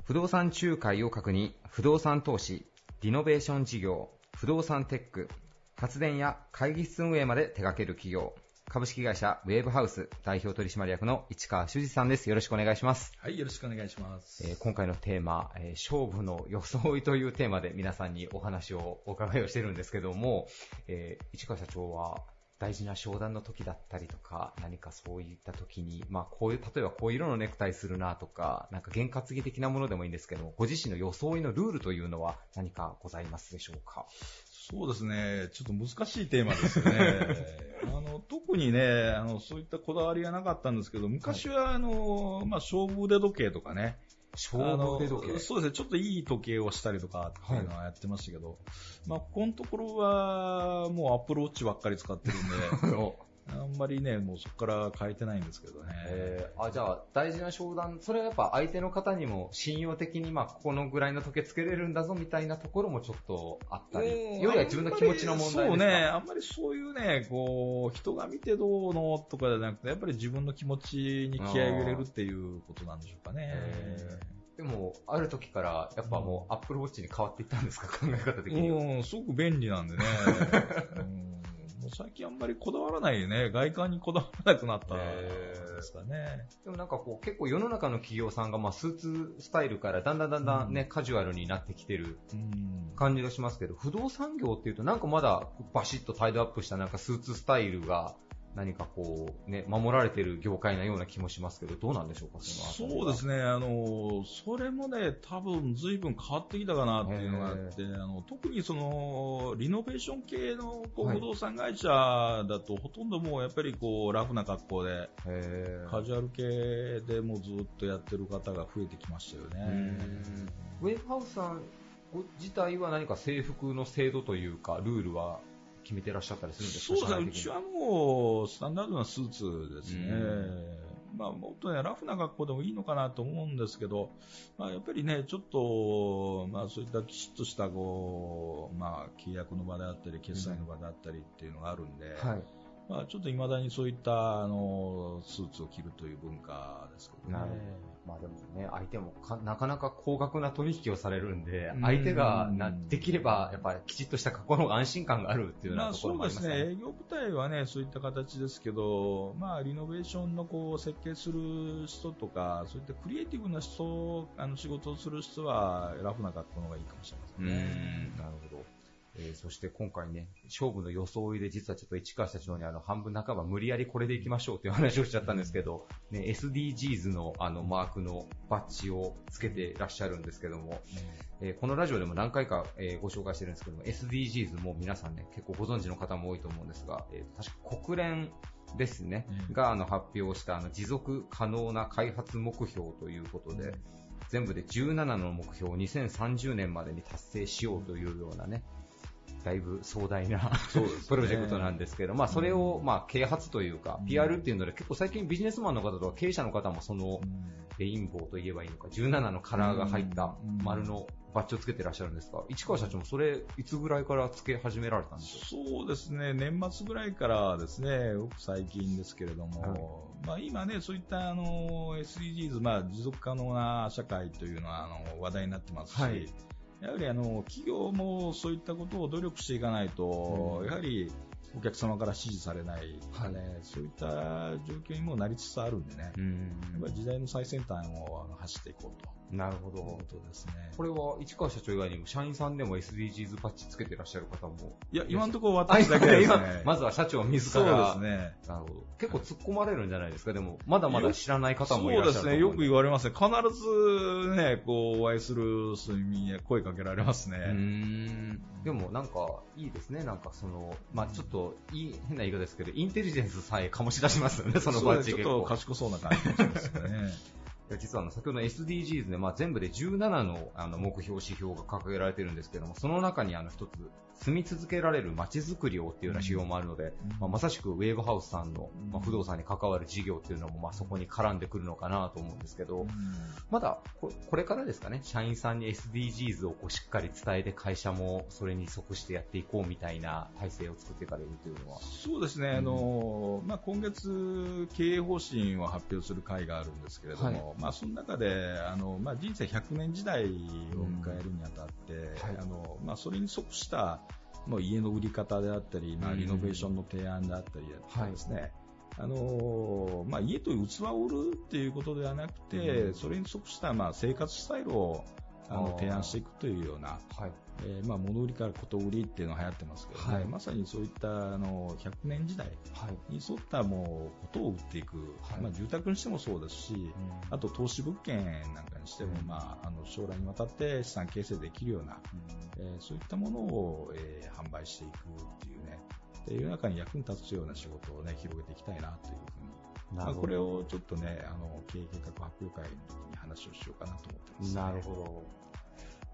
不動産仲介を確認、不動産投資、リノベーション事業、不動産テック、発電や会議室運営まで手掛ける企業、株式会社ウェーブハウス代表取締役の市川修司さんです。よろしくお願いします。はい、よろしくお願いします。えー今回のテーマ、えー勝負の装いというテーマで皆さんにお話をお伺いをしてるんですけども、えー市川社長は大事な商談の時だったりとか、何かそういった時に、まあこういう、例えばこういう色のネクタイするなとか、なんか験担ぎ的なものでもいいんですけども、ご自身の装いのルールというのは何かございますでしょうか？そうですね、ちょっと難しいテーマですよね。*laughs* あの特にねあの、そういったこだわりはなかったんですけど、昔はあの、まあ、勝負腕時計とかね、勝負腕時計。そうですね、ちょっといい時計をしたりとかっていうのはやってましたけど、まあ、ここのところはもうアップルウォッチばっかり使ってるんで、*laughs* あんまりね、もうそこから変えてないんですけどね。えーあじゃあ、大事な商談、それはやっぱ相手の方にも信用的に、まあ、ここのぐらいの時計つけれるんだぞみたいなところもちょっとあったり、うんよりは自分の気持ちの問題ですか？そうね、あんまりそういうね、こう、人が見てどうのとかじゃなくて、やっぱり自分の気持ちに気合を入れるっていうことなんでしょうかね。へでも、ある時から、やっぱもう、アップルウォッチに変わっていったんですか、考え方的には。うん、すごく便利なんでね。*laughs* うんもう最近あんまりこだわらないね。外観にこだわらなくなったんですかね。でもなんかこう、結構世の中の企業さんが、まあ、スーツスタイルからだんだんだんだんね、カジュアルになってきてるうん感じがしますけど、不動産業っていうとなんかまだバシッとタイドアップしたなんかスーツスタイルが何かこうね、守られてる業界なような気もしますけど、どうなんでしょうか、そのそうですね、あの、それもね、多分随分変わってきたかなっていうのがあって、あの特にその、リノベーション系のこうはい。不動産会社だと、ほとんどもうやっぱりこう、ラフな格好で、カジュアル系でもうずっとやってる方が増えてきましたよね。ウェイブハウスさんご自体は何か制服の制度というか、ルールは決めてらっしゃったりするんですか？そうですね、うちはもう、スタンダードなスーツですねう。まあ、もっとね、ラフな格好でもいいのかなと思うんですけど、まあ、やっぱりね、ちょっと、まあ、そういったきちっとした、こう、まあ、契約の場であったり、決済の場であったりっていうのがあるんで、はい。まあ、ちょっと未だにそういった、あの、スーツを着るという文化ですけどね。まあでもね、相手もかなかなか高額な取引をされるんでう、ん相手がなできれば、やっぱりきちっとした格好の安心感があるっていうようまあなところそうですね、もありますかね。営業部隊はね、そういった形ですけど、まあ、リノベーションのこう設計する人とか、そういったクリエイティブな人、あの仕事をする人は、ラフな格好の方がいいかもしれませうんん、ね。なるほど。えーそして今回ね、勝負の装いで実はちょっと市川社長にあの半分半ば無理やりこれでいきましょうという話をしちゃったんですけど、ね、SDGs のあのマークのバッジをつけてらっしゃるんですけども、えーこのラジオでも何回か、えーご紹介してるんですけども、SDGs も皆さんね、結構ご存知の方も多いと思うんですが、えー確か国連ですね、うん。があの発表したあの持続可能な開発目標ということで、全部で17の目標を2030年までに達成しようというようなね、だいぶ壮大なね。プロジェクトなんですけど、まあそれをまあ啓発というか、うん。PR っていうので結構最近ビジネスマンの方とか経営者の方もそのレインボーと言えばいいのか、17のカラーが入った丸のバッジをつけてらっしゃるんですか？市川社長もそれ、いつぐらいからつけ始められたんでしょそうですね、年末ぐらいからですね、ごく最近ですけれども、まあ、今ね、そういったあの SDGs、まあ、持続可能な社会というのはあの話題になってますし、はいやはりあの企業もそういったことを努力していかないと、うんやはりお客様から支持されない、はいね、そういった状況にもなりつつあるんでね、う。やっぱり時代の最先端を走っていこうと。なるほどこ。とですね。これは市川社長以外にも社員さんでも SDGs バッジつけてらっしゃる方も。いや、今のところ私だけです今ね。まずは社長自そうら。ですね。なるほど。結構突っ込まれるんじゃないですか？でも、まだまだ知らない方もいらっしゃるそうですね。よく言わわれますね。必ずね、こう、お会いする人に声かけられますね。うーん。でもなんか、いいですね。なんかその、まあちょっと、いい、変な言い方ですけど、インテリジェンスさえ醸し出しますよね、そのバッジそうですちょっと。賢そうな感じがしますね。*laughs* 実はあの先ほどの SDGs で、まあ、全部で17のあの目標、指標が掲げられているんですけども、その中にあの一つ、住み続けられる街づくりをっていうような指標もあるので、うん。まあ、まさしくウェーブハウスさんの、うん。まあ、不動産に関わる事業っていうのも、まあ、そこに絡んでくるのかなと思うんですけど、うん。まだここれからですかね、社員さんに SDGs をこうしっかり伝えて会社もそれに即してやっていこうみたいな体制を作っていかれるというのは。そうですね、あのまあ、今月、経営方針を発表する会があるんですけれども、はまあ、その中であの、まあ、人生100年時代を迎えるにあたって、はい。あのまあ、それに即したもう家の売り方であったり、まあ、うん。リノベーションの提案であったりですね、あのまあ、家という器を売るっていうことではなくて、うん。それに即した、まあ、生活スタイルをあの提案していくというような、はい。えーまあ、物売りからこと売りっていうのが流行ってますけどね、はい。まさにそういったあの100年時代はい。に沿ったもうことを売っていく、はい。まあ、住宅にしてもそうですし、あと投資物件なんかにしても、うん。まあ、あの将来にわたって資産形成できるような、えーそういったものを、えー販売していくっていうね、で世の中に役に立つような仕事を、ね、広げていきたいなというふうに、まあ、これをちょっとね、あの経営計画発表会の時に話をしようかなと思ってます、なるほど。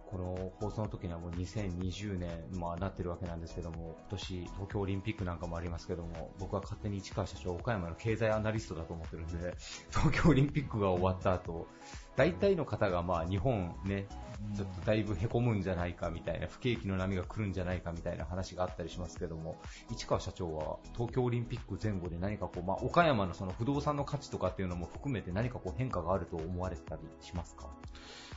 この放送の時にはもう2020年、まあ、なってるわけなんですけども、今年東京オリンピックなんかもありますけども、僕は勝手に市川社長、岡山の経済アナリストだと思ってるんで、東京オリンピックが終わった後、大体の方がまあ日本ね、ちょっとだいぶ凹むんじゃないかみたいな、不景気の波が来るんじゃないかみたいな話があったりしますけども、市川社長は東京オリンピック前後で何かこう、まあ、岡山のその不動産の価値とかっていうのも含めて何かこう変化があると思われたりしますか？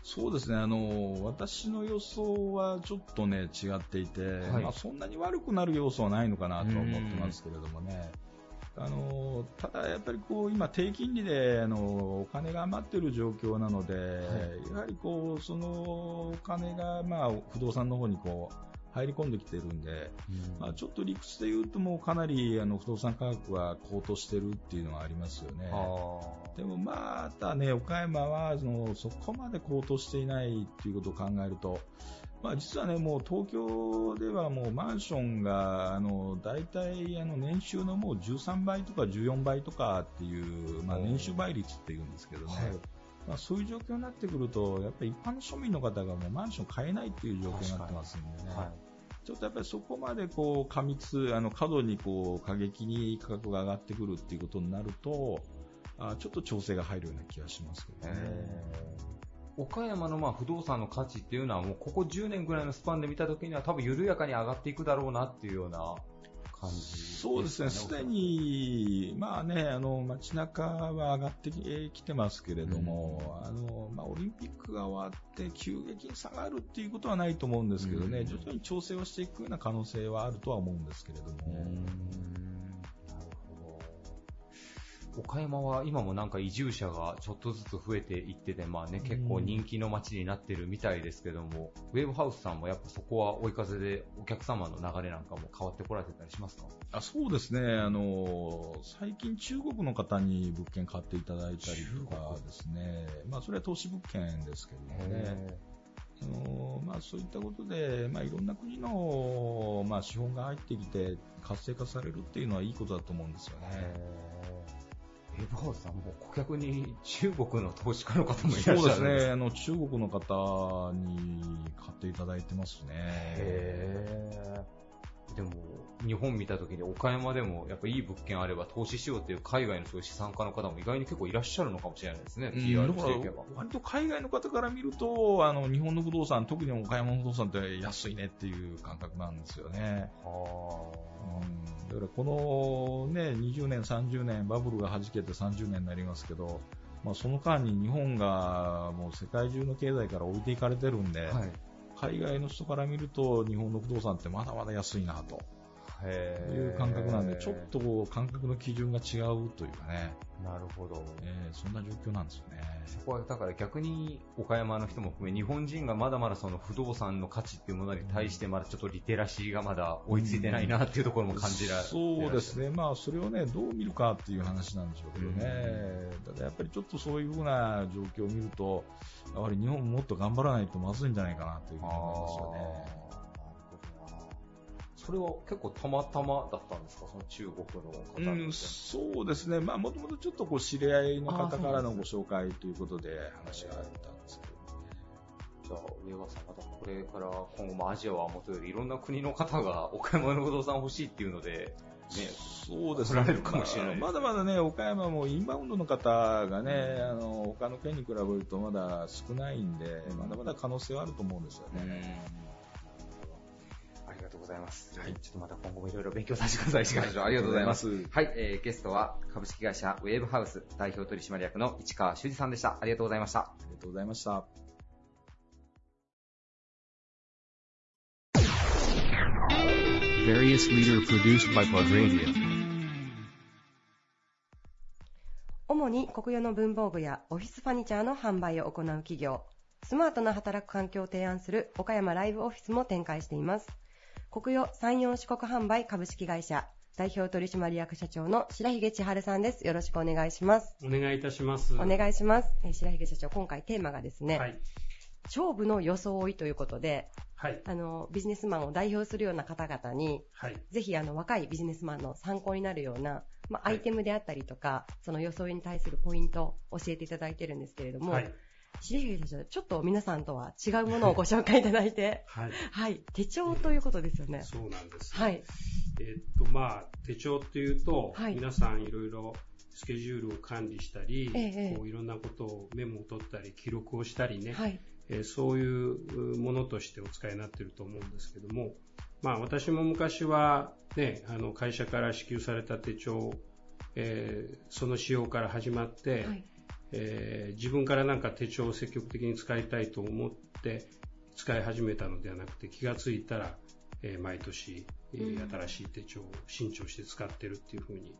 そうですね、あの、私の予想はちょっとね、違っていて、はい。まあ、そんなに悪くなる要素はないのかなとは思ってますけれどもね。あのただ、やっぱりこう今、低金利であのお金が余っている状況なので、やはりこうそのお金が、まあ、不動産の方にこう入り込んできてるんで、まあ、ちょっと理屈で言うと、もうかなりあの不動産価格は高騰してるっていうのはありますよね。でもまたね、岡山はそのそこまで高騰していないっていうことを考えると、まあ、実はね、もう東京ではもうマンションがあの大体あの年収のもう13倍とか14倍とかっていう、まあ、年収倍率っていうんですけどね、まあ、そういう状況になってくると、やっぱり一般の庶民の方がもうマンション買えないっていう状況になってますんでね。ちょっとやっぱりそこまでこう過密、あの過度にこう過激に価格が上がってくるっていうことになると、あちょっと調整が入るような気がしますけどね。岡山のまあ不動産の価値っていうのはもうここ10年ぐらいのスパンで見たときには多分緩やかに上がっていくだろうなっていうような感じそうですね、すでに、まあね、あの街中は上がってきてますけれども、あのまあ、オリンピックが終わって急激に下がるっていうことはないと思うんですけどね、うん。徐々に調整をしていくような可能性はあるとは思うんですけれども。岡山は今もなんか移住者がちょっとずつ増えていってて、まあね、結構人気の街になってるみたいですけども、ウェーブハウスさんもやっぱそこは追い風でお客様の流れなんかも変わってこられてたりしますか？あそうですね。あの、最近中国の方に物件買っていただいたりとかですね、まあ、それは投資物件ですけどもね。あのまあ、そういったことで、まあ、いろんな国の、まあ、資本が入ってきて活性化されるっていうのはいいことだと思うんですよね。ウェブハウスさんも顧客に中国の投資家の方もいらっしゃるそうですね。あの、中国の方に買っていただいてますね。へーでも、日本見たときに岡山でもやっぱいい物件あれば投資しようっていう海外のそういう資産家の方も意外に結構いらっしゃるのかもしれないですね。うん。割と海外の方から見ると、あの日本の不動産、特に岡山の不動産って安いねっていう感覚なんですよね。うん、だからこのね、20年、30年、バブルが弾けて30年になりますけど、まあ、その間に日本がもう世界中の経済から置いていかれてるんで、はい。海外の人から見ると日本の不動産ってまだまだ安いなと。へーいう感覚なんで、ちょっとこう感覚の基準が違うというかね、なるほど。えーそんな状況なんですよね。そこはだから逆に岡山の人も含め日本人がまだまだその不動産の価値っていうものに対してまだちょっとリテラシーがまだ追いついてないなっていうところも感じられそうですね、まあ、それをね、どう見るかっていう話なんでしょうけどね、ただやっぱりちょっとそういうふうな状況を見ると、やはり日本ももっと頑張らないとまずいんじゃないかなというふうに思いますよね。それは結構たまたまだったんですか？その中国の方うのん、そうですね、まあ、もともとちょっとこう知り合いの方からのご紹介ということで話があったんですけど、じゃあ、上川さん、またこれから今後もアジアはもとよりいろんな国の方が岡山の不動産欲しいっていうので、ね、そうです来られるかもしれないですまあまだまだね、岡山もインバウンドの方がね、あの他の県に比べるとまだ少ないんで、まだまだ可能性はあると思うんですよね。うございます。はい。ちょっとまた今後もいろいろ勉強させてください。ありあがとうございます。はい、えー、ゲストは株式会社ウェーブハウス代表取締役の市川修司さんでした。ありがとうございました。ありがとうございました。Various leader produced by Plug Radio. 主に国用の文房具やオフィスファニチャーの販売を行う企業、スマートな働く環境を提案する岡山ライブオフィスも展開しています。国用山陽四国販売株式会社代表取締役社長の白髭千春さんです。よろしくお願いします。お願いいたします。お願いします。えー白髭社長、今回テーマがですね、はい。勝負の装いということで、はい。あの、ビジネスマンを代表するような方々に、はい。ぜひあの若いビジネスマンの参考になるような、まあ、はいアイテムであったりとか、その装いに対するポイントを教えていただいてるんですけれども、はい。白ひげ社長、ちょっと皆さんとは違うものをご紹介いただいて、はい。はい、手帳ということですよね。そうなんです。はい。えーっと、まあ、手帳っていうと、はい皆さんいろいろスケジュールを管理したり、ええええこういろんなことをメモを取ったり、記録をしたりね、はい。えーそういうものとしてお使いになっていると思うんですけども、まあ私も昔はね、あの会社から支給された手帳、えーその使用から始まって、はい。えー自分からなんか手帳を積極的に使いたいと思って使い始めたのではなくて気がついたら、えー毎年、えーうん。新しい手帳を新調して使ってるっていう風に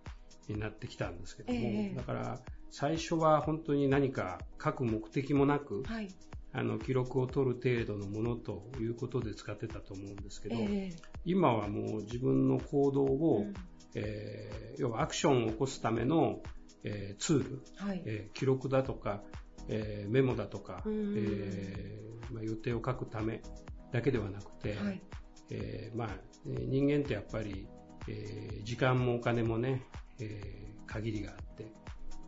なってきたんですけども、ええ。だから最初は本当に何か書く目的もなく、はい。あの記録を取る程度のものということで使ってたと思うんですけど、ええ。今はもう自分の行動を、うん。えー要はアクションを起こすための、えーツール、はい。えー記録だとか、えーメモだとか、うんえーまあ、予定を書くためだけではなくて、はい。えーまあ、えー人間ってやっぱり、えー時間もお金もね、えー限りがあって、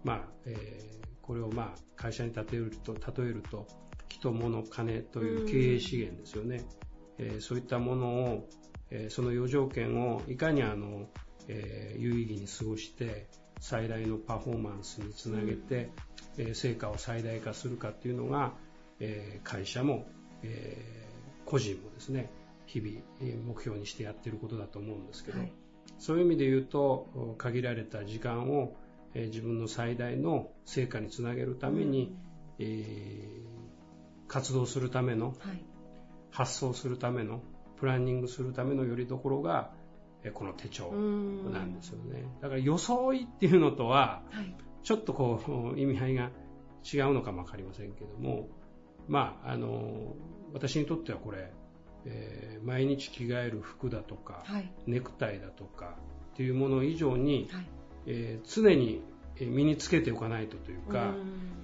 まあえーこれをまあ会社に例えると例えると人物金という経営資源ですよね、えーそういったものを、えーその余条件をいかにあの、えー有意義に過ごして最大のパフォーマンスにつなげて、えー成果を最大化するかっていうのが、えー会社も、えー個人もですね日々えー目標にしてやってることだと思うんですけど、はい。そういう意味で言うとお限られた時間を、えー自分の最大の成果につなげるために、えー活動するためのはい。発想するためのプランニングするためのよりどころが、えーこの手帳うんなんですよねだから装いっていうのとははい。ちょっとこう *laughs* 意味合いが違うのかも分かりませんけどもまああの私にとってはこれ、えー毎日着替える服だとか、はい。ネクタイだとかっていうもの以上に、はい。えー常にえー身につけておかないとというか、うん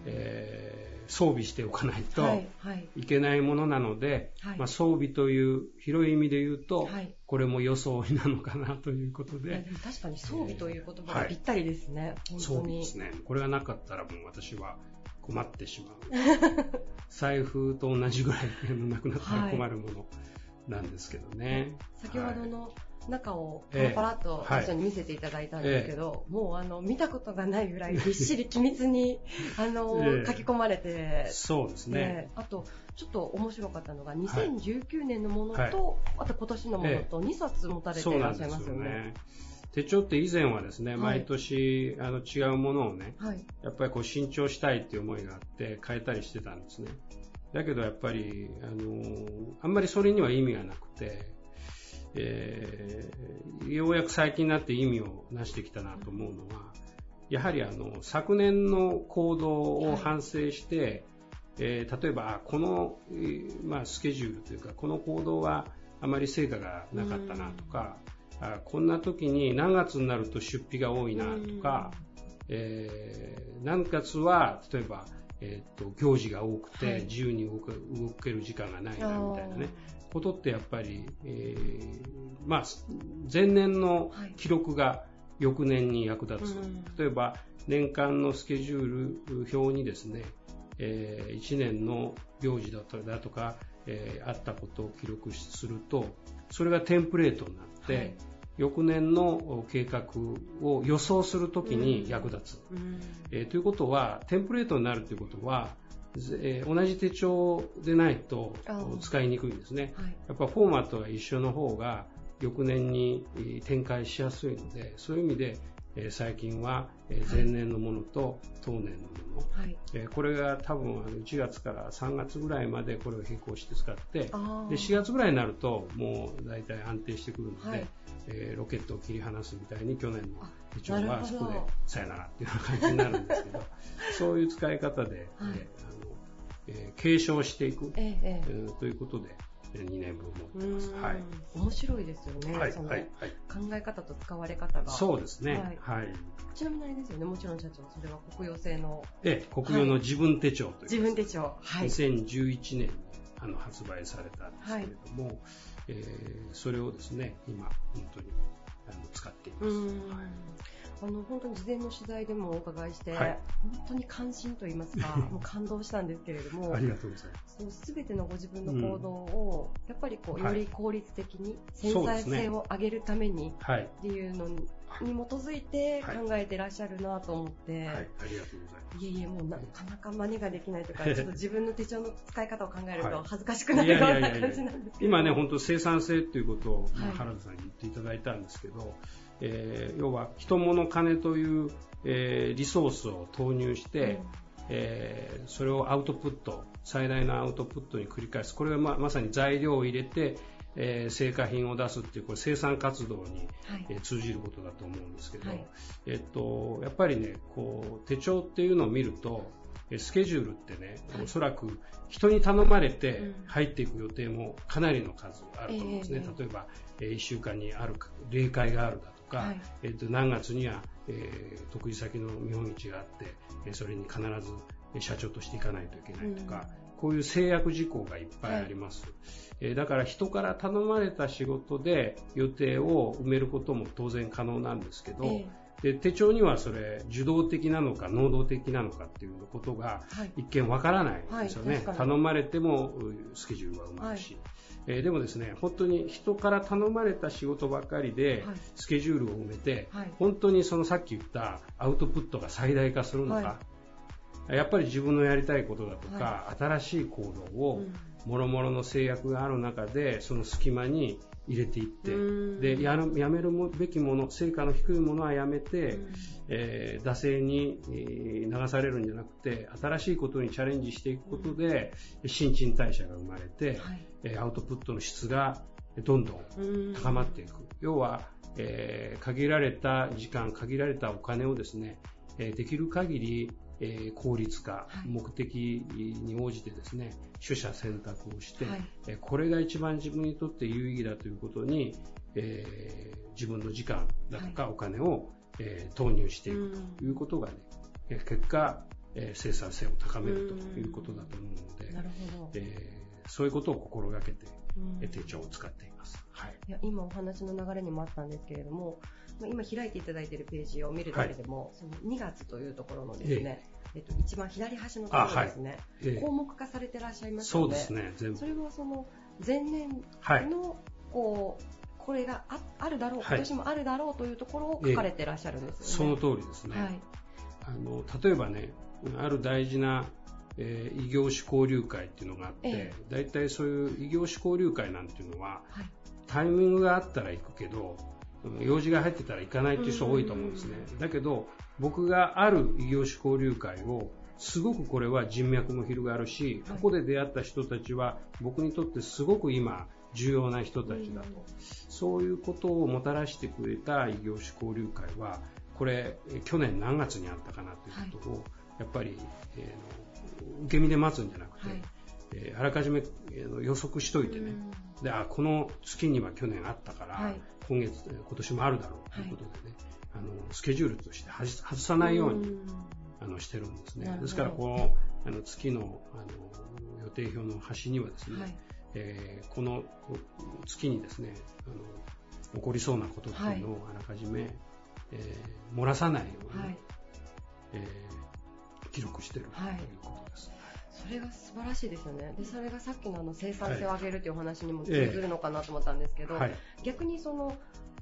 えー装備しておかないとはい。はい。いけないものなので、はいまあ、装備という広い意味で言うと、はいこれも装いなのかなということで確かに装備という言葉はいがぴったりですね。装本当に。備ですねこれがなかったらもう私は困ってしまう *laughs* 財布と同じぐらいなくなったら困るものなんですけどね、先ほどの、中をパええラパラっとはい一緒に見せていただいたんですけど、もうあの見たことがないぐらいびっしり機密に *laughs* あの、ええ書き込まれて、そうですね。であとちょっと面白かったのが2019年のものと、はいあと今年のものと2冊持たれていらっしゃいますよね。ね。手帳って以前はですね、はい毎年あの違うものをね、はい。やっぱりこう新調したいっていう思いがあって変えたりしてたんですね。だけどやっぱり、あのあんまりそれには意味がなくて、えーようやく最近になって意味をなしてきたなと思うのは、やはりあの昨年の行動を反省して、えー例えばあこの、えーまあ、スケジュールというかこの行動はあまり成果がなかったなとか、あこんな時に何月になると出費が多いなとか、えー何月は例えば、えーと行事が多くてはい。自由に動ける時間がないなみたいなね、ことってやっぱり、えーまあ、前年の記録が翌年に役立つ、うん。例えば年間のスケジュール表にですね、え1年の行事だとだとか、えーあったことを記録するとそれがテンプレートになって、はい。翌年の計画を予想するときに役立つ、うん。えーということはテンプレートになるということは、ぜえー同じ手帳でないと使いにくいんですね。はい。やっぱフォーマットが一緒の方が翌年にえー展開しやすいので、そういう意味で、えー最近はえー前年のものと当年のもの、はい。えーこれが多分あの1月から3月ぐらいまでこれを並行して使って、で4月ぐらいになるともう大体安定してくるので、はい。えーロケットを切り離すみたいに去年の手帳はそこでさよならっていうような感じになるんですけど *laughs* そういう使い方で、はいえー継承していく、えええええーということで2年分持ってうます。んはい面白いですよね、はいそのはいはい考え方と使われ方が。そうですね。はいはい。ちなみにあれですよね、もちろん社長、それは国用製ので、国用の自分手帳という、自分手帳。はい。2011年にあの発売されたんですけれども、えーそれをですね、今、本当にあの使っています。うんあの本当に事前の取材でもお伺いして、はい本当に関心と言いますか、*laughs* もう感動したんですけれども、ありがとうございます。その全てのご自分の行動を、やっぱりこう、はいより効率的に繊細性を上げるためにはい。っていうのにに基づいてはい考えてらっしゃるなと思って、はい。ありがとうございます。いえいえ、もうなかなか真似ができないというか、*laughs* ちょっと自分の手帳の使い方を考えるはいと恥ずかしくなるような感じなんですけど。今ね、本当生産性っていうことを、原田さんに言っていただいたんですけど、えー要は人物金という、えーリソースを投入して、えーそれをアウトプット、最大のアウトプットに繰り返す。これはままさに材料を入れて、えー成果品を出すっていう、これ生産活動に、はい。えー通じることだと思うんですけど、はい。えっと、やっぱりね、こう、手帳っていうのを見ると、えスケジュールってね、おそらく人に頼まれてうん。入っていく予定もかなりの数あると思うんですね。ええ例えば、え1週間にあるか例会があるだとか、はい。えっと、何月には、えー得意先の見本市があって、えそれに必ずえ社長として行かないといけないとか、こういう制約事項がいっぱいあります。えーだから人から頼まれた仕事で予定を埋めることも当然可能なんですけど、えで手帳にはそれ受動的なのか能動的なのかっていうことがはい。一見わからないんですよね、はい確かに。頼まれてもうスケジュールは埋まるし、えーでもですね本当に人から頼まれた仕事ばかりではい。スケジュールを埋めて、はい。本当にそのさっき言ったアウトプットが最大化するのか、はやっぱり自分のやりたいことだとか、は新しい行動をうんもろもろの制約がある中でその隙間に入れていってうん。でやるやめるべきもの成果の低いものはやめて、うん。えー惰性にえー流されるんじゃなくて新しいことにチャレンジしていくことで新陳代謝が生まれて、はい。えーアウトプットの質がどんどんうん。高まっていく。要は、えー限られた時間、限られたお金をですね、えーできる限り、えー効率化、はい目的に応じてですね、取捨選択をして、はいえーこれが一番自分にとって有意義だということに、えー自分の時間だとかお金を、えー投入していくということがね、えー結果、えー生産性を高めるということだと思うので、なるほど。えーそういうことを心がけて、手帳を使っています。はい。いや今お話の流れにもあったんですけれども、まあ今開いていただいているページを見るだけでも、その2月というところのですね、えっと、一番左端のところですね、項目化されてらっしゃいますそうよね。ですね、全部そ。れはその前年はいの、こう、これがああるだろう、はい今年もあるだろうというところを書かれてらっしゃるんですそのよね。通りですね。はい。あの例えばね、ある大事な、えー異業種交流会っていうのがあって、え大体そういう異業種交流会なんていうのは、はいタイミングがあったら行くけど、うん用事が入ってたら行かないっていう人多いと思うんですね。だけど、僕がある異業種交流会を、すごくこれは人脈も広がるし、はいここで出会った人たちは、僕にとってすごく今、重要な人たちだと。そういうことをもたらしてくれた異業種交流会は、これ、え去年何月にあったかなということを、やっぱり、えーの受け身で待つんじゃなくて、はい。えーあらかじめ、えーの予測しといてね、であこの月には去年あったから、はい今月、えー今年もあるだろうということでね、あのスケジュールとして外さないように、ん。あのしてるんですね。ですから、このあの月のあの予定表の端にはですね、はい。えーこの月にですねあの起こりそうなことっていうのをあらかじめ、えー漏らさないように、はい。えー記録してるとはいいうことです。それが素晴らしいですよね。で、それがさっきのあの生産性を上げるというお話にも通ええ。ずるのかなと思ったんですけど、はい。逆にその、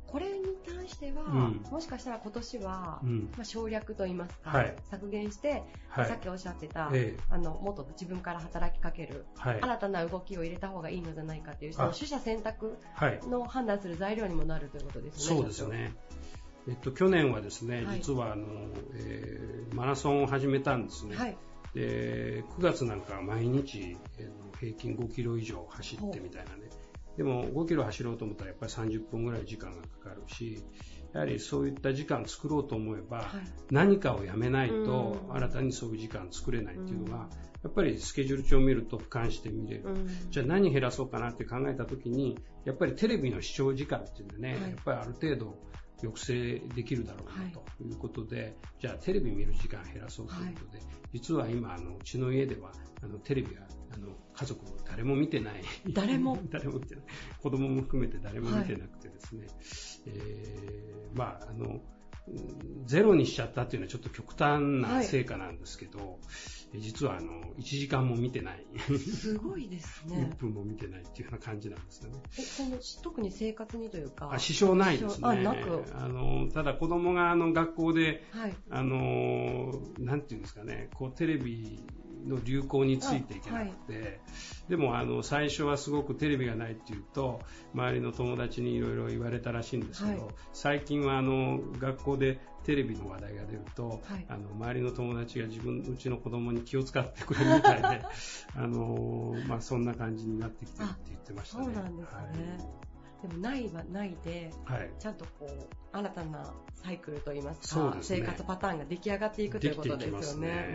これに対しては、うん。もしかしたら今年は、うん。まあ、省略と言いますか、はい。削減して、はい。さっきおっしゃってた、ええ。あのもっと自分から働きかける、はい。新たな動きを入れた方がいいのじゃないかというそのあ。取捨選択はい。の判断する材料にもなるということですね。そうですね。えっと、去年はですね、はい。実はあの、えーマラソンを始めたんですね。はい。で、9月なんかは毎日、えー平均5キロ以上走ってみたいなね。でも5キロ走ろうと思ったらやっぱり30分ぐらい時間がかかるし、やはりそういった時間作ろうと思えば、はい何かをやめないとうん新たにそういう時間作れないっていうのうんが、やっぱりスケジュール帳を見ると俯瞰して見れる。うんじゃあ何減らそうかなって考えたときに、やっぱりテレビの視聴時間っていうのはね、はいやっぱりある程度抑制できるだろうなということで、じゃあテレビ見る時間減らそうということで、実は今、あのうちの家ではあのテレビはあの家族誰も見てない。誰も？*laughs* 誰も見てない。子供も含めて誰も見てなくてですね、えーまあ、あの、うんゼロにしちゃったっていうのはちょっと極端な成果なんですけど、実はあの1時間も見てない。すごいですね1。分も見てないっていうような感じなんですよね。えその特に生活にというか。あ支障ないですね。あ、なく？あのただ子供があの学校で、はい。あのなんていうんですかね、こうテレビの流行についていけなくて、でもあの最初はすごくテレビがないっていうと周りの友達にいろいろ言われたらしいんですけど、はい最近はあの学校でテレビの話題が出ると、はいあの周りの友達が自分うちの子供に気を使ってくれるみたいで、*laughs* あのまあ、そんな感じになってきてるって言ってましたね。そうなんですね。でもないはないで、はい。はいちゃんとこう、新たなサイクルといいますか、ね生活パターンが出来上がっていくということですよね。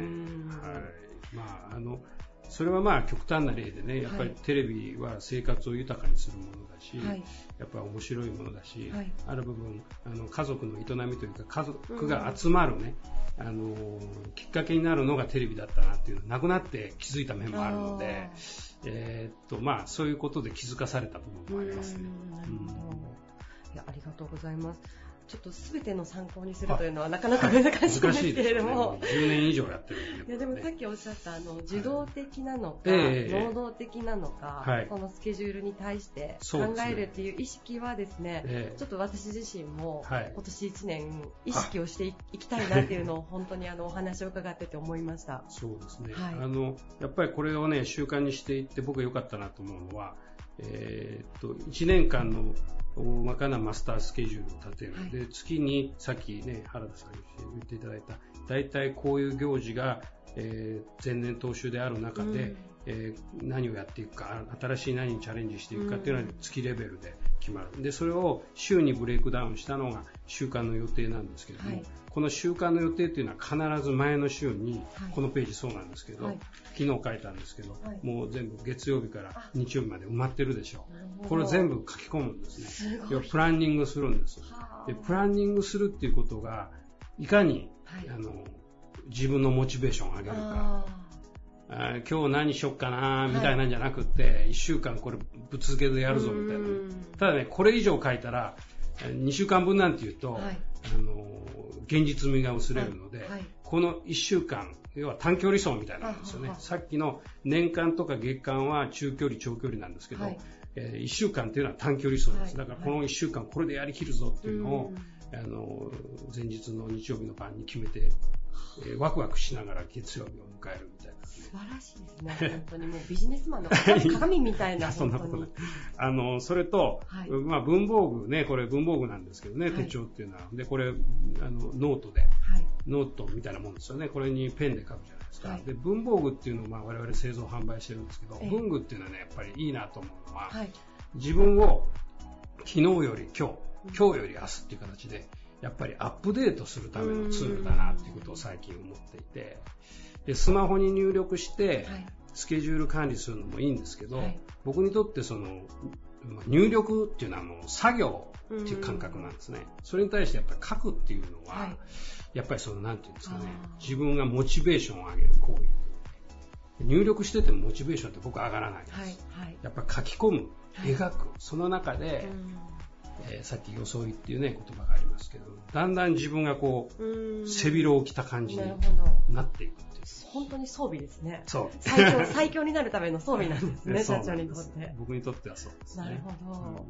まあ、あの、それはまあ極端な例でね、やっぱりはいテレビは生活を豊かにするものだし、はいやっぱり面白いものだし、はいある部分、あの家族の営みというか、家族が集まるね、あの、きっかけになるのがテレビだったなっていうのはなくなって気づいた面もあるので、えーっと、まあ、そういうことで気づかされた部分もありますね。うん。いや、ありがとうございます。ちょっとすべての参考にするというのはなかなか難しいんですけ。れども。10年以上やってるんいやでもさっきおっしゃったあの受動的なのか、ええ。能動的なのか、はい。そのスケジュールに対して考えるっていう意識はですね、ええ。ちょっと私自身もはい。今年1年意識をしていいきたいなっていうのを本当にあのお話を伺ってて思いました。そうですね、はい。あのやっぱりこれをね習慣にしていって僕が良かったなと思うのは、えーっと1年間の大まかなマスタースケジュールを立てる、はい。で月にさっきね原田さんに言っていただいた大体こういう行事が、えー前年踏襲である中で、うん。えー何をやっていくか新しい何にチャレンジしていくかっていうのは月レベルで決まる。でそれを週にブレイクダウンしたのが週間の予定なんですけれども、はいこの週間の予定っていうのは必ず前の週に、はい。このページそうなんですけど、はい。昨日書いたんですけど、はい。もう全部月曜日から日曜日まで埋まってるでしょなるほど。これを全部書き込むんですね。要はプランニングするんです。はあ。でプランニングするっていうことがいかに、はい。あの自分のモチベーションを上げるか。今日何しよっかなみたいなんじゃなくって、1週間これぶっ続けでやるぞみたいな。ただねこれ以上書いたら2週間分なんて言うと、はいあの現実味が薄れるので、はいはい。この1週間要は短距離走みたいなんですよね。はははさっきの年間とか月間は中距離長距離なんですけど、はい。え1週間っていうのは短距離走です。はいだからこの1週間これでやりきるぞっていうのを、あの、前日の日曜日の晩に決めて、えーワクワクしながら月曜日を迎えるみたいな。素晴らしいですね。本当にもうビジネスマンの鑑、鑑 *laughs* みたいな、そんなことない。。あの、それと、はいまあ文房具ね、これ文房具なんですけどね、はい手帳っていうのは。で、これ、あの、ノートで、はい。ノートみたいなもんですよね。これにペンで書くじゃないですか。はいで、文房具っていうのをまあ我々製造販売してるんですけど、ええ文具っていうのはね、やっぱりいいなと思うのは、はい。自分を昨日より今日、今日より明日っていう形で、やっぱりアップデートするためのツールだなっていうことを最近思っていて、で、スマホに入力して、はい。スケジュール管理するのもいいんですけど、はい僕にとってその、まあ入力っていうのはもう作業っていう感覚なんですね。それに対してやっぱり書くっていうのは、はいやっぱりその、なんていうんですかね自分がモチベーションを上げる行為。入力しててもモチベーションって僕上がらないです。はい。はい。やっぱ書き込む、はい描く、その中で、うんえーさっき装いっていうね、言葉がありますけど、だんだん自分がこう、うん背広を着た感じになっていくっていう。本当に装備ですね。そう。最強、最強になるための装備なんですね、*laughs* 社長にとって。僕にとってはそうですね。なるほど。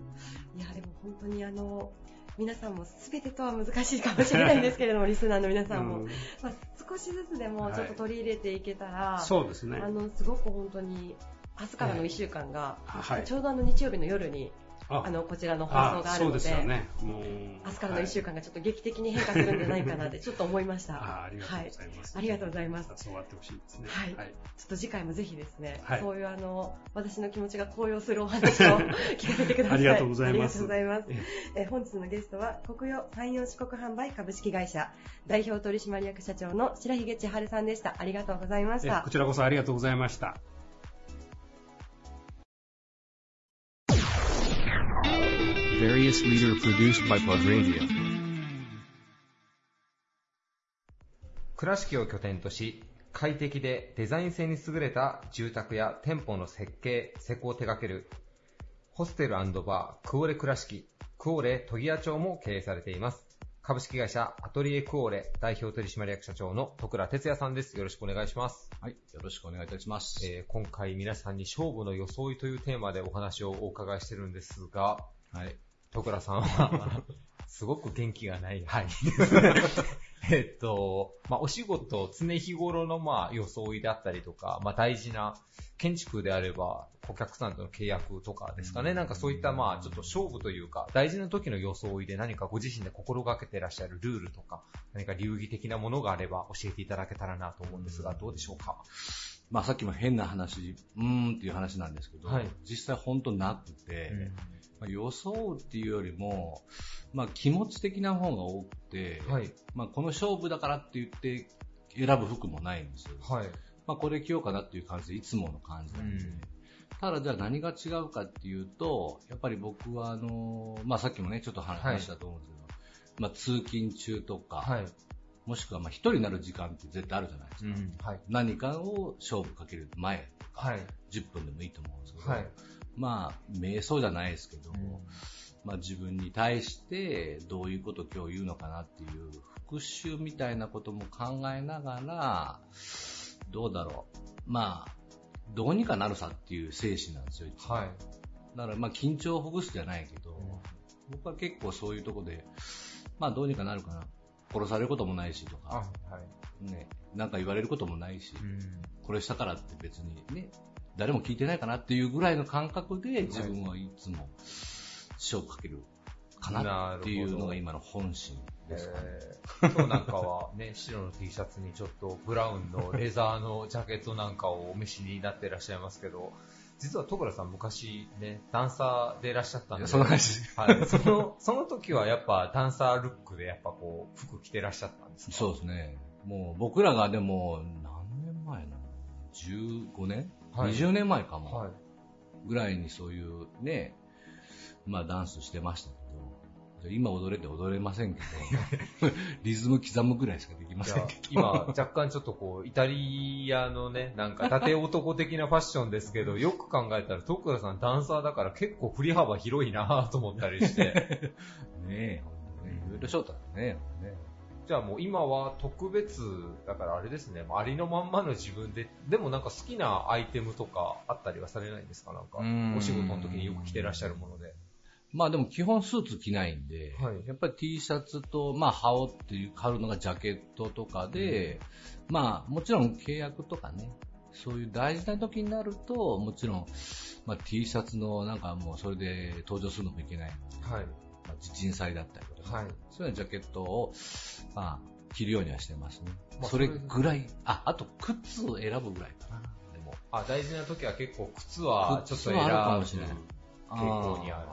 いや、でも本当にあの、皆さんも全てとは難しいかもしれないんですけれども、リスナーの皆さんも。うんまあ、少しずつでもちょっと取り入れていけたら、そうですね。あの、すごく本当に、明日からの1週間が、はいちょうどあの日曜日の夜に、ああの、こちらの放送があるそうので、ですよね。もう明日からの1週間がちょっと劇的に変化するんじゃないかなって *laughs* ちょっと思いました。あありがとうございます。はいありがとうございますそうあってほしいですね。はいはい。ちょっと次回もぜひですね、はいそういうあの、私の気持ちが高揚するお話を *laughs* *laughs* 聞かせてください。ありがとうございますありがとうございます。ええ本日のゲストは、国用山陽四国販売株式会社代表取締役社長の白髭千春さんでした。ありがとうございましたえこ。ちらこそありがとうございました。Various leader produced by Plug Radio. 倉敷を拠点とし、快適でデザイン性に優れた住宅や店舗の設計、施工を手掛ける、ホステルバークオレ倉敷、クオレ都議屋町も経営されています。株式会社アトリエクオレ代表取締役社長の徳倉哲也さんです。よろしくお願いします。はい、よろしくお願いいたします。えー今回皆さんに勝負の装いというテーマでお話をお伺いしてるんですが、はい。徳倉さんは、*laughs* すごく元気がない。はい。*laughs* えっと、まあ、お仕事、常日頃の、まあ、装いであったりとか、まあ、大事な、建築であれば、お客さんとの契約とかですかね。なんかそういった、まあ、ちょっと勝負というか、大事な時の装いで何かご自身で心がけてらっしゃるルールとか、何か流儀的なものがあれば教えていただけたらなと思うんですが、どうでしょうか？まあさっきも変な話、うーんっていう話なんですけど、はい実際本当なくて、まあ、装うっていうよりも、まあ気持ち的な方が多くて、はい。まあこの勝負だからって言って選ぶ服もないんですよ。はい。まあこれ着ようかなっていう感じでいつもの感じなんで。うんただじゃあ何が違うかっていうと、やっぱり僕はあの、まあさっきもねちょっと話したと思うんですけど、まあ通勤中とか、はい。もしくはまあ一人になる時間って絶対あるじゃないですか。うん。はい。何かを勝負かける前とか、はい。10分でもいいと思うんですけど、はい。まあ、瞑想じゃないですけど、うんまあ自分に対してどういうことを今日言うのかなっていう復習みたいなことも考えながら、どうだろう。まあ、どうにかなるさっていう精神なんですよ、はい。だからまあ緊張をほぐすじゃないけど、僕は結構そういうとこで、まあどうにかなるかな。殺されることもないしとあ、か、はい。ね、なんか言われることもないし、うん。これしたからって別にね、誰も聞いてないかなっていうぐらいの感覚で自分はいつも勝負かけるかなっていうのが今の本心ですかね。えー。今日なんかはね、*laughs* 白の T シャツにちょっとブラウンのレザーのジャケットなんかをお召しになっていらっしゃいますけど、実は徳良さん昔ね、ダンサーでいらっしゃったんで、その話はい、その、その時はやっぱダンサールックでやっぱこう、服着てらっしゃったんですか？そうですね。もう僕らがでも何年前なの ?15 年、はい ?20 年前かも。はい。ぐらいにそういうね、まあダンスしてましたけど、今踊れて踊れませんけど、*laughs* リズム刻むぐらいしかできませんけど。今、若干ちょっとこう、イタリアのね、なんか、伊達男的なファッションですけど、*laughs* よく考えたら、徳良さんダンサーだから結構振り幅広いなと思ったりして。ねえ、ほんとねいろいろしょったらね。ねじゃあもう今は特別、だからあれですね、ありのまんまの自分で、でもなんか好きなアイテムとかあったりはされないんですか？なんか、ん。お仕事の時によく着てらっしゃるもので。まあでも基本スーツ着ないんで、はい。やっぱり T シャツと、まあ羽織っていう、買うのがジャケットとかで、まあもちろん契約とかね、そういう大事な時になると、もちろん、まあ T シャツのなんかもうそれで登場するのもいけない。はい。まあ、人災だったりとか、はい。そういうジャケットを、まあ、着るようにはしてますね。まあそれぐらい、あ、あと靴を選ぶぐらいかな。でも、あ、大事な時は結構靴はちょっと選ぶかもしれない。傾向にある。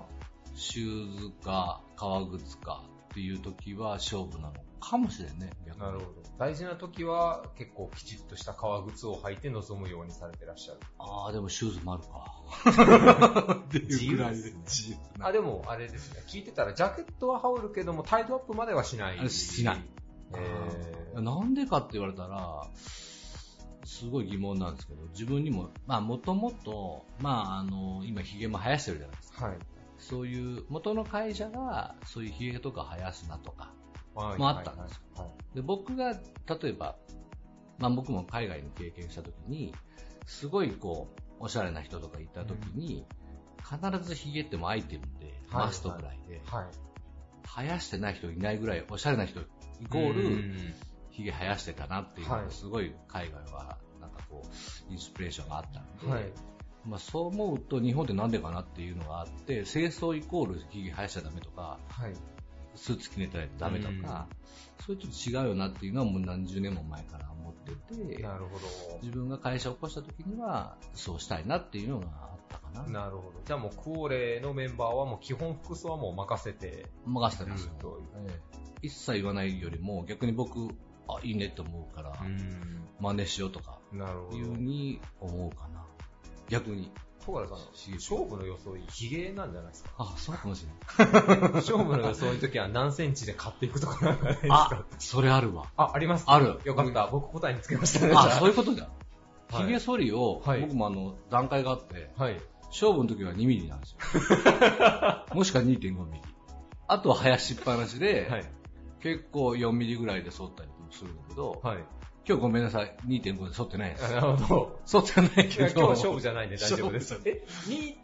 シューズか革靴かっていう時は勝負なのかもしれんね、なるほど。大事な時は結構きちっとした革靴を履いて臨むようにされてらっしゃる。ああ、でもシューズもあるか。*laughs* 自由ですね。自由あ、でもあれですね。聞いてたらジャケットは羽織るけどもタイトアップまではしない。しない。えーなんでかって言われたら、すごい疑問なんですけど、自分にも、まあもともと、まああの、今髭も生やしてるじゃないですか。はい。そういう、元の会社が、そういう髭とか生やすなとか、はいもあったんですよ。で僕が、例えば、まあ僕も海外の経験した時に、すごいこう、おしゃれな人とか行った時に、必ず髭ってもアイテムで、はいマストぐらいで、はい。生やしてない人いないぐらい、おしゃれな人イコール、髭生やしてたなっていうのはい。がすごい海外はなんかこうインスピレーションがあったんで、はいまあ、そう思うと日本ってなんでかなっていうのがあって清掃イコール髭生やしちゃダメとかはい。スーツ着ねたらダメとか、そういうちょっと違うよなっていうのはもう何十年も前から思っててなるほど。自分が会社を起こした時にはそうしたいなっていうのがあったかななるほど。じゃあもうクオレのメンバーはもう基本服装はもう任せて任せてます。ええ一切言わないよりも逆に僕あいいねって思うからうん真似しようとか。いうふうに思うかな逆に戸原さん、勝負の装い、ヒゲなんじゃないですか？あ、そうかもしれない。*laughs* 勝負の装いの時は何センチで買っていくとかなんかないですか？あ、それあるわ。あ、ありますある。よかった。僕答えにつけましたね。あ、そういうことだ。はい髭剃りを、はい僕もあの、段階があって、はい。勝負の時は2ミリなんですよ。*laughs* もしくは2.5ミリ。あとは生やしっぱなしで、はい。結構4ミリぐらいで剃ったりもするんだけど、はい。今日ごめんなさい、2.5で剃ってないです。なるほど。剃ってないけど。今日は勝負じゃないんで大丈夫です。え、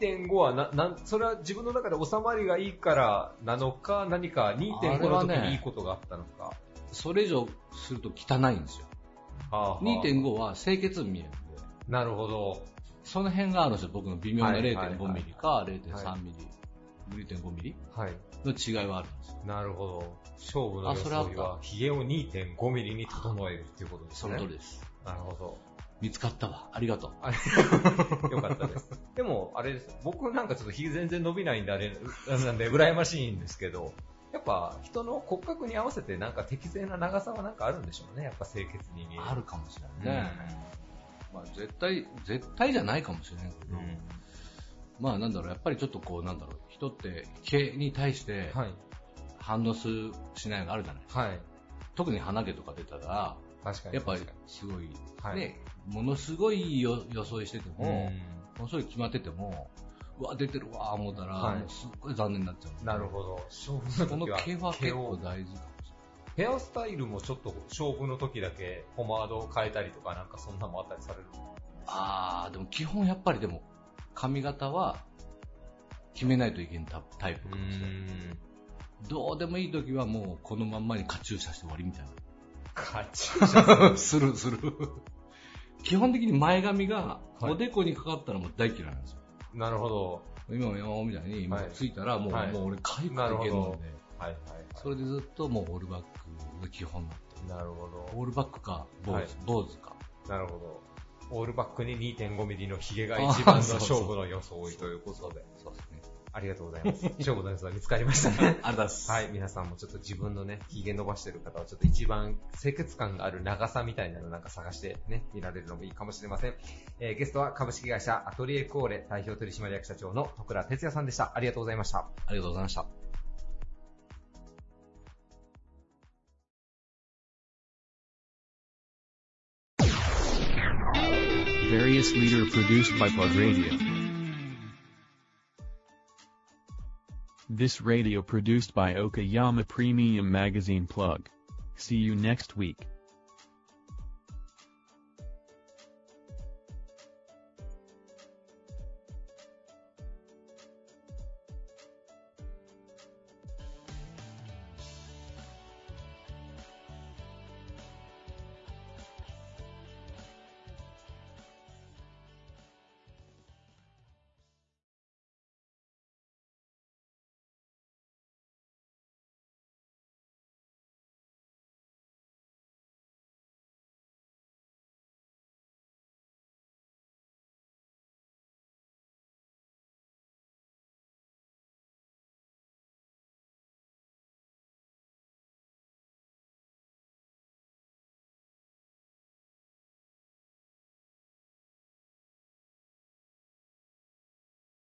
2.5はな、なん、それは自分の中で収まりがいいからなのか、何か2.5の時にいいことがあったのか。それ以上すると汚いんですよ。はあ2.5は清潔に見えるんで。なるほど。その辺があるんですよ。僕の微妙なはいはいはい0.5ミリか0.3ミリ、0.5ミリ？はい。の違いはあるんですよ。なるほど。勝負のあそれあった装いは、髭を2.5ミリに整えるっていうことですそね。の通りです。なるほど。見つかったわ。ありがとう。あれ *laughs* よかったです。でも、あれです。僕なんかちょっと髭全然伸びないんで、あれ、なんで、羨ましいんですけど、やっぱ人の骨格に合わせてなんか適正な長さはなんかあるんでしょうね。やっぱ清潔に見える。あるかもしれないね。まあ絶対、絶対じゃないかもしれないけど、まあなんだろう、やっぱりちょっとこう、なんだろう、人って毛に対してはい。反応する、しないのがあるじゃない。はい。特に鼻毛とか出たら、確かに。やっぱり確かすごい、はいね、ものすごいよ装いしててにも、ものすごい決まってても、うわ、出てるわ、思ったら、はいもうすっごい残念になっちゃう。なるほど。勝負そのの時は毛は結構大事かもしヘアスタイルもちょっと勝負の時だけポマードを変えたりとかなんかそんなのもあったりされるれない。あー、でも基本やっぱりでも、髪型は決めないといけないタタイプかもしれない。どうでもいい時はもうこのまんまにカチューシャして終わりみたいカチューシャな。する *laughs* する。基本的に前髪がはいおでこにかかったらもう大嫌いなんですよ。なるほど。今もよみたいに、もうついたらもう,、はいもう俺かゆくていけなるので、はいはいそれでずっともうオールバックが基本になってはい。なるほオールバックか坊主、はい坊主か。ど。なるほど。オールバックに2.5ミリのヒゲが一番の勝負の装いということで。そうですね。ありがとうございます。勝負の予想見つかりましたね。*laughs* ありがとうございます。はい、皆さんもちょっと自分のね、ヒゲ伸ばしてる方はちょっと一番清潔感がある長さみたいなのなんか探してね、見られるのもいいかもしれません。えーゲストは株式会社アトリエコーレ代表取締役社長の徳倉哲也さんでした。ありがとうございました。ありがとうございました。Various leader produced by Plug Radio. This radio produced by Okayama Premium Magazine Plug. See you next week.